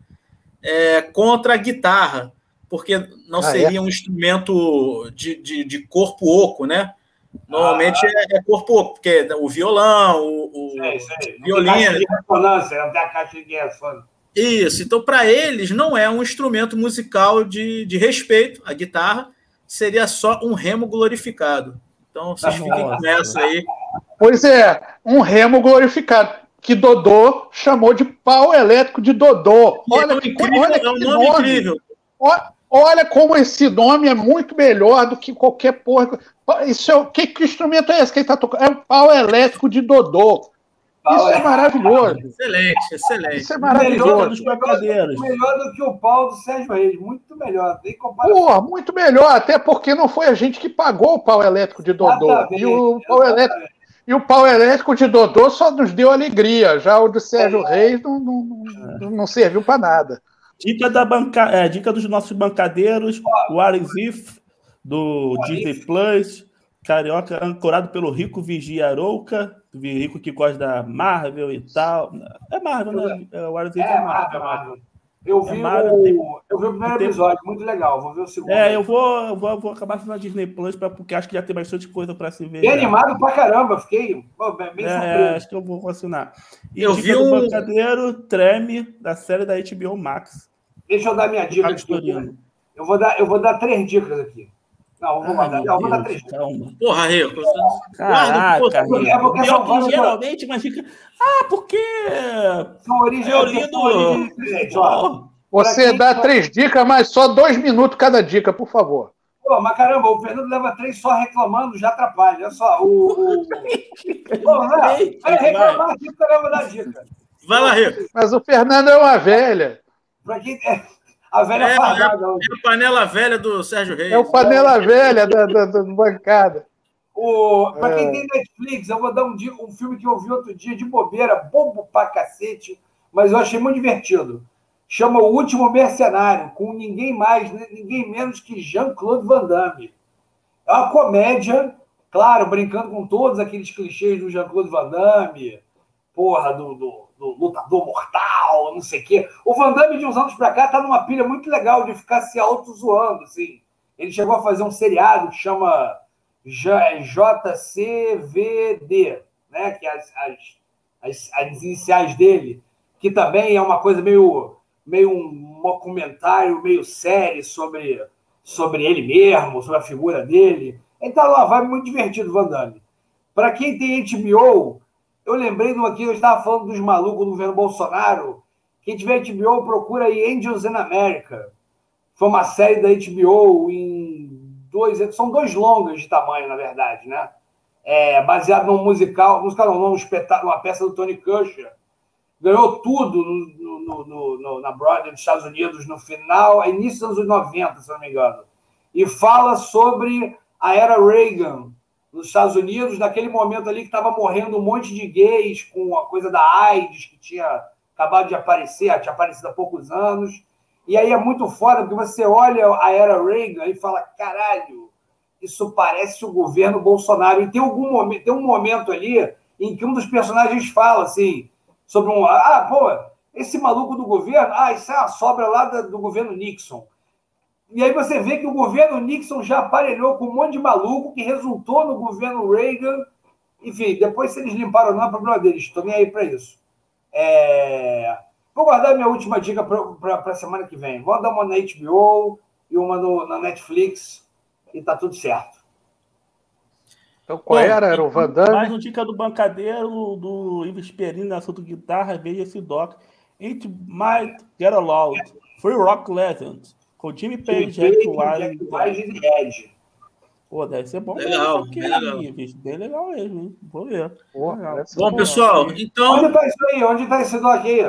é, contra a guitarra, porque não ah, é? seria é? um instrumento de, de, de, corpo oco, né? Normalmente ah, é, é, corpo oco, porque o violão, o, o sei, sei. violino. Não tem caixa de ressonância, isso, então para eles não é um instrumento musical de, de respeito, a guitarra seria só um remo glorificado. Então vocês tá fiquem com essa aí. Pois é, um remo glorificado. Que Dodô chamou de pau elétrico de Dodô. Olha, é, incrível, olha é um nome, nome, incrível. Olha, Olha como esse nome é muito melhor do que qualquer porra. Isso é, que, que instrumento é esse que ele tá tocando? É um pau elétrico de Dodô. Isso é maravilhoso. Excelente, excelente. Isso é maravilhoso. Melhor dos pancadeiros. Melhor do que o pau do Sérgio Reis. Muito melhor. Tem Pô, muito melhor. Até porque não foi a gente que pagou o pau elétrico de Dodô. E o pau elétrico. E o pau elétrico de Dodô só nos deu alegria. Já o do Sérgio é. Reis não, não, não, não serviu para nada. Dica, da banca... É, dica dos nossos bancadeiros, o Arizif, do Disney Plus, Carioca, ancorado pelo Rico Vigia Arouca, Rico que gosta da Marvel e tal. É Marvel, né? É, o é, é Marvel. Marvel. Eu vi, é Marvel, o... Tem... eu vi o primeiro tem... episódio, muito legal. Vou ver o segundo. É, eu vou, eu vou, eu vou acabar fazendo a Disney Plus, pra, porque acho que já tem bastante coisa para se ver. Bem animado pra caramba, fiquei pô, bem é, surpreso. acho que eu vou assinar. E eu vi um bancadeiro Treme da série da HBO Max. Deixa eu dar minha dica aqui. Eu vou dar, eu vou dar três dicas aqui. Não, eu vou, Ai, dar, eu vou dar três dicas. Porra, Rico. Caraca, Rico. É porque são que geralmente, mas fica. Ah, porque. São origens, eu lido... diferentes. Você dá três dicas, mas só dois minutos cada dica, por favor. Pô, mas caramba, o Fernando leva três só reclamando, já atrapalha. Olha só, o. o... *laughs* Pô, vai, vai reclamar aqui, caramba, da dica. Vai lá, Rico. Mas o Fernando é uma velha. Pra quem. É, a velha é, fardada. É, é a panela velha do Sérgio Reis. É o panela velha da, da, da bancada. O, pra quem é. tem Netflix, eu vou dar um, um filme que eu vi outro dia de bobeira, bobo pra cacete, mas eu achei muito divertido. Chama O Último Mercenário, com ninguém mais, né, ninguém menos que Jean-Claude Van Damme. É uma comédia, claro, brincando com todos aqueles clichês do Jean-Claude Van Damme, porra, do, do do lutador mortal, não sei o quê. O Van Damme, de uns anos pra cá, tá numa pilha muito legal de ficar se auto-zoando, assim. Ele chegou a fazer um seriado que chama JCVD, né? Que é as, as, as, as iniciais dele, que também é uma coisa meio, meio um documentário, meio série sobre, sobre ele mesmo, sobre a figura dele. Então, lá vai muito divertido, Van Damme. Para quem tem HBO, eu lembrei de uma aqui, eu estava falando dos malucos do governo Bolsonaro. Quem tiver HBO, procura aí Angels in America. Foi uma série da HBO em dois. São dois longas de tamanho, na verdade, né? É, baseado num musical, musical não, num espetáculo, uma peça do Tony Kushner. Ganhou tudo no, no, no, no, na Broadway dos Estados Unidos no final, início dos anos 90, se não me engano. E fala sobre a era Reagan, nos Estados Unidos, naquele momento ali que estava morrendo um monte de gays com a coisa da AIDS, que tinha acabado de aparecer, tinha aparecido há poucos anos. E aí é muito foda, porque você olha a era Reagan e fala: caralho, isso parece o governo Bolsonaro. E tem, algum momento, tem um momento ali em que um dos personagens fala assim, sobre um. Ah, pô, esse maluco do governo, ah, isso é a sobra lá do governo Nixon. E aí você vê que o governo Nixon já aparelhou com um monte de maluco que resultou no governo Reagan. Enfim, depois se eles limparam ou não, é problema deles. Estou nem aí para isso. É... Vou guardar minha última dica para a semana que vem. Vou dar uma na HBO e uma no, na Netflix e tá tudo certo. Então, qual era? Era o Van Damme? Mais uma dica do bancadeiro do Ivo Esperino, assunto guitarra, veja esse doc. It might get allowed. Free Rock Legends. Com o Jimmy Page, Jack Wise e Ed. Pô, deve ser bom. Legal, bem legal. Aí, bicho. Bem legal mesmo, hein? Vou ver. Pô, bom, pessoal, então... Onde tá isso aí? Onde tá esse aí?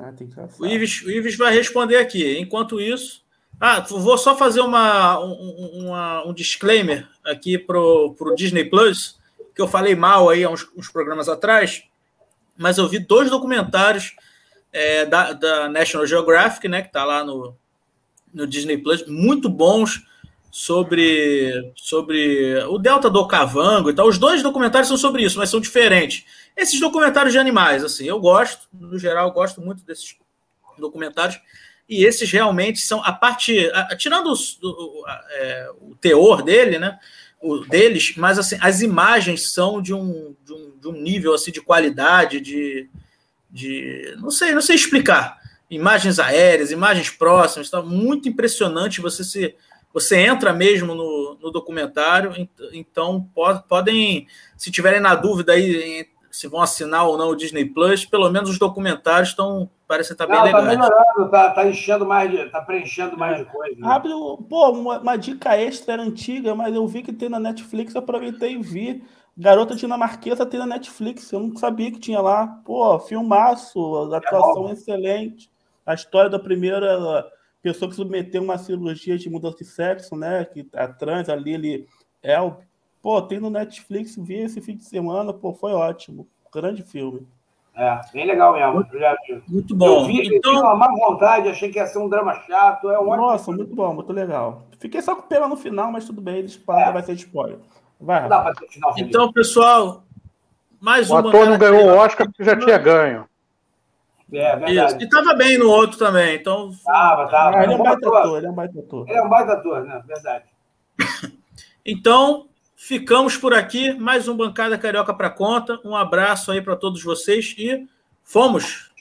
Ah, o, Ives, o Ives vai responder aqui. Enquanto isso... Ah, vou só fazer uma, um, uma, um disclaimer aqui pro, pro Disney Plus, que eu falei mal aí há uns, uns programas atrás, mas eu vi dois documentários é, da, da, National Geographic, né, que está lá no, no Disney Plus, muito bons sobre, sobre o Delta do Cavango e tal. Os dois documentários são sobre isso, mas são diferentes. Esses documentários de animais, assim, eu gosto, no geral, gosto muito desses documentários. E esses realmente são a parte, a, tirando os, do, a, é, o teor dele, né? O, deles, mas assim, as imagens são de um, de um, de um nível assim de qualidade, de, de não sei, não sei explicar. Imagens aéreas, imagens próximas, está muito impressionante. Você se você entra mesmo no, no documentário, então podem, se tiverem na dúvida aí se vão assinar ou não o Disney Plus, pelo menos os documentários estão parecem estar tá bem não, legais. Tá melhorando, tá, tá enchendo mais de, tá preenchendo mais de coisa. Né? Rápido, pô, uma, uma, dica extra era antiga, mas eu vi que tem na Netflix, aproveitei e vi. Garota dinamarquesa tem na Netflix, eu não sabia que tinha lá. Pô, filmaço, atuação é excelente. A história da primeira pessoa que submeteu uma cirurgia de mudança de sexo, né? Que a trans, a Lily Elb. Pô, tem no Netflix, vi esse fim de semana, pô, foi ótimo. Grande filme. É, bem legal mesmo. Muito bom. Eu vi, então... uma má vontade, achei que ia ser um drama chato. É um Nossa, muito bom, muito legal. Fiquei só com pena no final, mas tudo bem, eles falam é. vai ser spoiler. Vai, Dá pra ter final então, pessoal, mais um. O ator não ganhou o Oscar porque já tinha ganho. É, verdade. Isso. E tava bem no outro também, então. Tava, tava. Ah, ele é um baita ator, ele é um baita ator. Ele é um baita ator, né? Verdade. *laughs* então, ficamos por aqui. Mais um Bancada Carioca para conta. Um abraço aí para todos vocês e fomos!